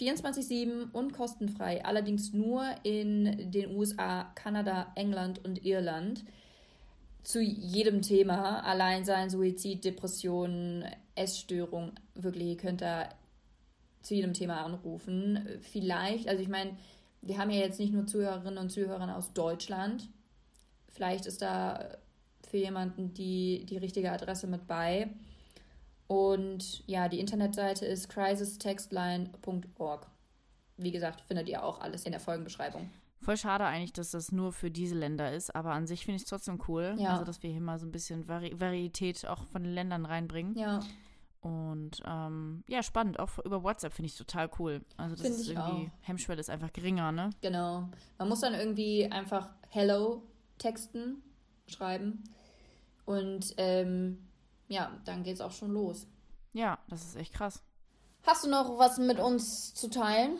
A: 24-7 und kostenfrei, allerdings nur in den USA, Kanada, England und Irland. Zu jedem Thema, Alleinsein, Suizid, Depressionen, Essstörung, wirklich, ihr könnt da zu jedem Thema anrufen. Vielleicht, also ich meine, wir haben ja jetzt nicht nur Zuhörerinnen und Zuhörer aus Deutschland. Vielleicht ist da für jemanden die, die richtige Adresse mit bei. Und ja, die Internetseite ist crisistextline.org. Wie gesagt, findet ihr auch alles in der Folgenbeschreibung.
B: Voll schade eigentlich, dass das nur für diese Länder ist, aber an sich finde ich es trotzdem cool.
A: Ja.
B: Also, dass wir hier mal so ein bisschen Vari Varietät auch von den Ländern reinbringen.
A: Ja.
B: Und ähm, ja, spannend. Auch über WhatsApp finde ich total cool. Also, das
A: Find
B: ist irgendwie,
A: auch.
B: Hemmschwelle ist einfach geringer, ne?
A: Genau. Man muss dann irgendwie einfach Hello texten, schreiben. Und ähm, ja, dann geht's auch schon los.
B: Ja, das ist echt krass.
A: Hast du noch was mit uns zu teilen?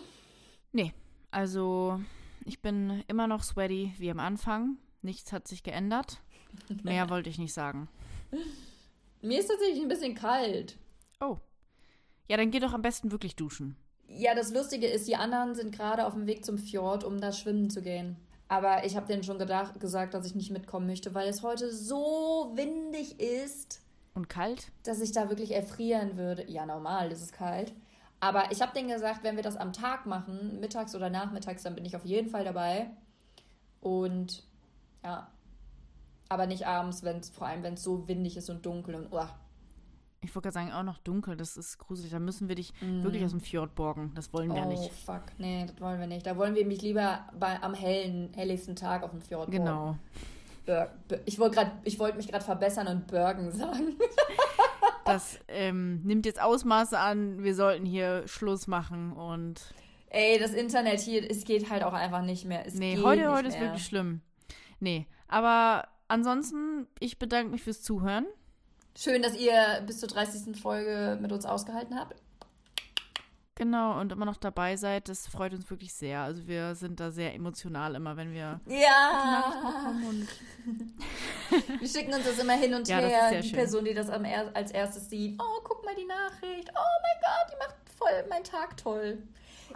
B: Nee, also ich bin immer noch sweaty wie am Anfang. Nichts hat sich geändert. Mehr wollte ich nicht sagen.
A: Mir ist tatsächlich ein bisschen kalt.
B: Oh. Ja, dann geh doch am besten wirklich duschen.
A: Ja, das Lustige ist, die anderen sind gerade auf dem Weg zum Fjord, um da schwimmen zu gehen. Aber ich habe denen schon gedacht, gesagt, dass ich nicht mitkommen möchte, weil es heute so windig ist,
B: Und kalt?
A: dass ich da wirklich erfrieren würde. Ja, normal, es ist kalt. Aber ich habe denen gesagt, wenn wir das am Tag machen, mittags oder nachmittags, dann bin ich auf jeden Fall dabei. Und ja, aber nicht abends, wenn's, vor allem wenn es so windig ist und dunkel und oh,
B: Ich wollte gerade sagen, auch noch dunkel, das ist gruselig. Da müssen wir dich wirklich aus dem Fjord borgen. Das wollen wir
A: oh
B: nicht.
A: fuck, nee, das wollen wir nicht. Da wollen wir mich lieber bei, am hellen, helligsten Tag auf dem Fjord borgen.
B: Genau.
A: Bur ich wollte wollte mich gerade verbessern und Bergen sagen.
B: Das ähm, nimmt jetzt Ausmaße an. Wir sollten hier Schluss machen und.
A: Ey, das Internet hier, es geht halt auch einfach nicht mehr. Es
B: Nee, heute, heute ist
A: mehr.
B: wirklich schlimm. Nee, aber ansonsten, ich bedanke mich fürs Zuhören.
A: Schön, dass ihr bis zur 30. Folge mit uns ausgehalten habt.
B: Genau, und immer noch dabei seid. Das freut uns wirklich sehr. Also wir sind da sehr emotional immer, wenn wir
A: Ja. Wir schicken uns das immer hin und
B: Ja,
A: her. die
B: schön.
A: Person, die das am er als erstes sieht. Oh, guck mal die Nachricht. Oh mein Gott, die macht voll meinen Tag toll.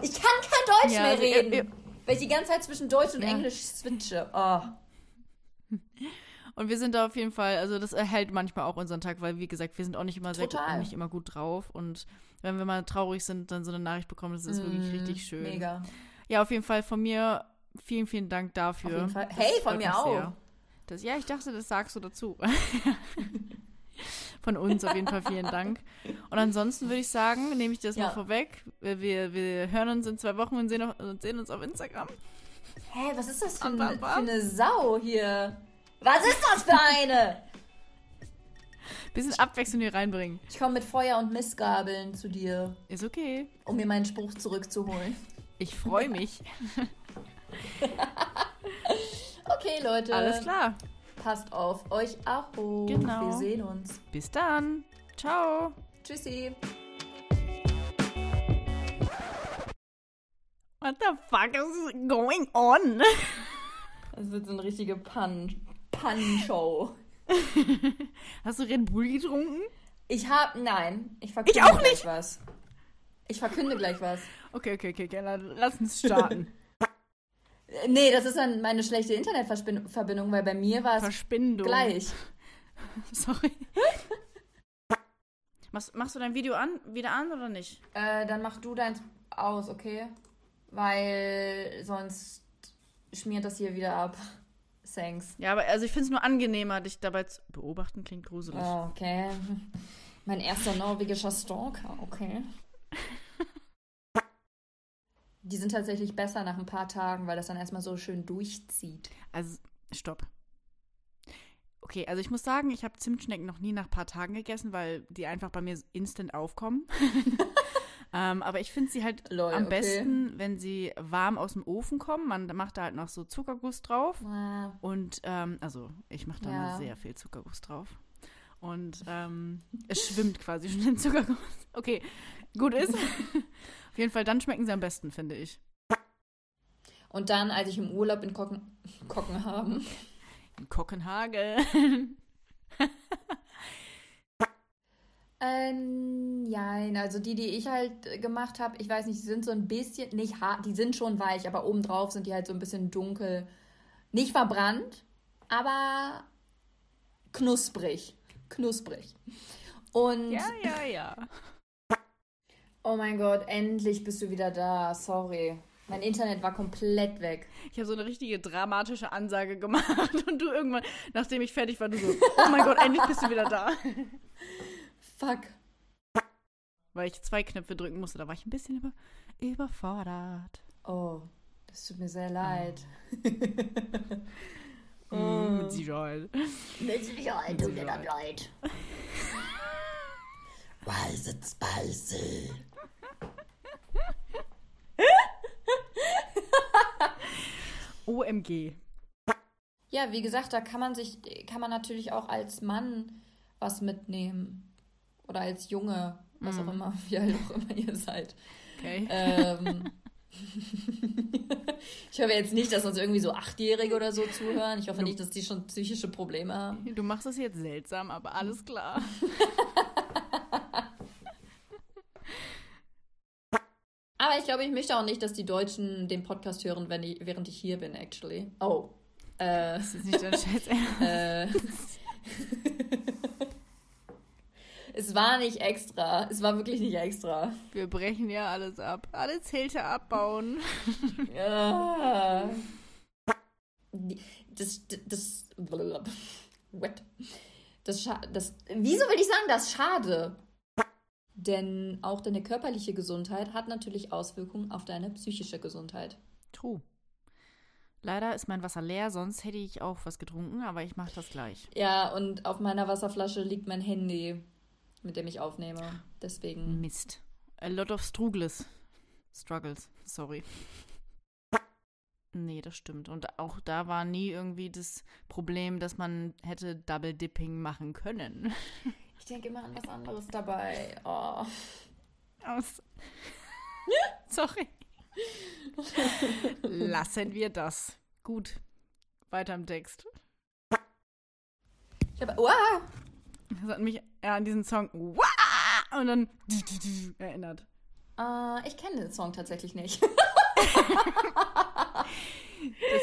A: Ich kann kein Deutsch
B: Ja,
A: mehr
B: also
A: reden.
B: ihr-
A: weil ich die ganze Zeit zwischen Deutsch und
B: Ja.
A: Englisch switche. Oh.
B: Und wir sind da auf jeden Fall, also das erhält manchmal auch unseren Tag, weil wie gesagt, wir sind auch nicht immer sehr gut,
A: Total.
B: nicht immer gut drauf. Und wenn wir mal traurig sind, dann so eine Nachricht bekommen, das ist wirklich
A: Mm,
B: richtig schön.
A: Mega.
B: Ja, auf jeden Fall von mir vielen, vielen Dank dafür.
A: Auf jeden Fall.
B: Das
A: Hey, von mir auch.
B: Das, ja, ich dachte, das sagst du dazu. von uns auf jeden Fall vielen Dank. Und ansonsten würde ich sagen, nehme ich das
A: Ja.
B: mal vorweg. Wir, wir, hören uns in zwei Wochen und sehen, und sehen uns auf Instagram.
A: Hä, was ist das für,
B: bam.
A: für eine Sau hier? Was ist das für eine?
B: Bisschen Abwechslung hier reinbringen.
A: Ich komme mit Feuer und Missgabeln zu dir,
B: Ist okay.
A: um mir meinen Spruch zurückzuholen.
B: Ich freue mich.
A: Okay, Leute.
B: Alles klar.
A: Passt auf euch auch.
B: Genau.
A: Wir sehen uns.
B: Bis dann. Ciao.
A: Tschüssi.
B: What the fuck is going on?
A: Das wird so eine richtige Pun- Pun-Show.
B: Hast du Red Bull getrunken?
A: Ich hab. Nein, ich verkünde
B: Ich auch
A: gleich
B: nicht.
A: was. Ich verkünde gleich was.
B: Okay, okay, okay, okay. Lass uns starten.
A: Nee, das ist dann meine schlechte Internetverbindung, weil bei mir war es
B: Verspindung.
A: gleich.
B: Sorry. Machst, machst du dein Video an, wieder an oder nicht?
A: Äh, dann mach du deins aus, okay? Weil sonst schmiert das hier wieder ab. Thanks.
B: Ja, aber also ich finde es nur angenehmer, dich dabei zu beobachten. Klingt gruselig.
A: Oh, okay. Mein erster norwegischer Stalker, okay. Die sind tatsächlich besser nach ein paar Tagen, weil das dann erstmal so schön durchzieht.
B: Also, stopp. Okay, also ich muss sagen, ich habe Zimtschnecken noch nie nach ein paar Tagen gegessen, weil die einfach bei mir instant aufkommen. ähm, aber ich finde sie halt
A: Lol,
B: am
A: okay.
B: besten, wenn sie warm aus dem Ofen kommen. Man macht da halt noch so Zuckerguss drauf.
A: Ah,
B: Und, ähm, also ich mache da
A: Ja.
B: mal sehr viel Zuckerguss drauf. Und ähm, es schwimmt quasi schon in Zuckerguss. Okay, gut ist. Auf jeden Fall, dann schmecken sie am besten, finde ich.
A: Und dann, als ich im Urlaub in Kocken, Kopenhagen,
B: In Kopenhagen.
A: ähm, ja, ja, also die, die ich halt äh, gemacht habe, ich weiß nicht, die sind so ein bisschen, nicht hart, die sind schon weich, aber obendrauf sind die halt so ein bisschen dunkel. Nicht verbrannt, aber knusprig. Knusprig. Und.
B: Ja, ja, ja.
A: Oh mein Gott, endlich bist du wieder da. Sorry. Mein Internet war komplett weg.
B: Ich habe so eine richtige dramatische Ansage gemacht und du irgendwann, nachdem ich fertig war, du so, oh mein Gott, endlich bist du wieder da.
A: Fuck.
B: Weil ich zwei Knöpfe drücken musste, da war ich ein bisschen über, überfordert.
A: Oh, das tut mir sehr leid.
B: Oh. Mm, mit Sicherheit.
A: Mit Sicherheit tut mir das leid. Weiß it's spicy.
B: OMG.
A: Ja, wie gesagt, da kann man sich, kann man natürlich auch als Mann was mitnehmen. Oder als Junge, was mm. auch immer, wie alt auch immer ihr seid.
B: Okay.
A: Ähm, ich hoffe jetzt nicht, dass uns irgendwie so Achtjährige oder so zuhören. Ich hoffe nicht, dass die schon psychische Probleme haben.
B: Du machst das jetzt seltsam, aber alles klar.
A: aber ich glaube, ich möchte auch nicht, dass die Deutschen den Podcast hören, wenn ich, während ich hier bin, actually. Oh. Äh,
B: das ist nicht dein Scheiß
A: äh, Es war nicht extra. Es war wirklich nicht extra.
B: Wir brechen ja alles ab. Alle Zelte abbauen.
A: ja. Das, das, what? Das, das, wieso will ich sagen, das schade? Denn auch deine körperliche Gesundheit hat natürlich Auswirkungen auf deine psychische Gesundheit.
B: True. Leider ist mein Wasser leer, sonst hätte ich auch was getrunken, aber ich mache das gleich.
A: Ja, und auf meiner Wasserflasche liegt mein Handy mit dem ich aufnehme. Deswegen.
B: Mist. A lot of struggles. Struggles, sorry. Nee, das stimmt. Und auch da war nie irgendwie das Problem, dass man hätte Double Dipping machen können.
A: Ich denke immer an was anderes dabei. Oh.
B: Aus. Sorry. Lassen wir das. Gut. Weiter im Text.
A: Ich habe. Wow!
B: Das hat mich an diesen Song und dann erinnert.
A: Uh, ich kenne den Song tatsächlich nicht.
B: das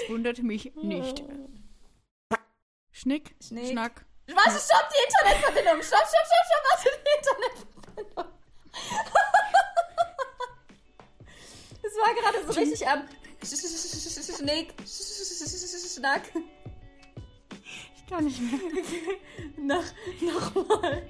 B: wundert mich nicht. Schnick, Schnick. Schnack.
A: Warte, stopp die Internetverbindung. Stopp, stopp, stopp, stopp, warte, die Internetverbindung. Es war gerade so richtig am Schnick, Schnack
B: gar nicht mehr.
A: Noch, nochmal.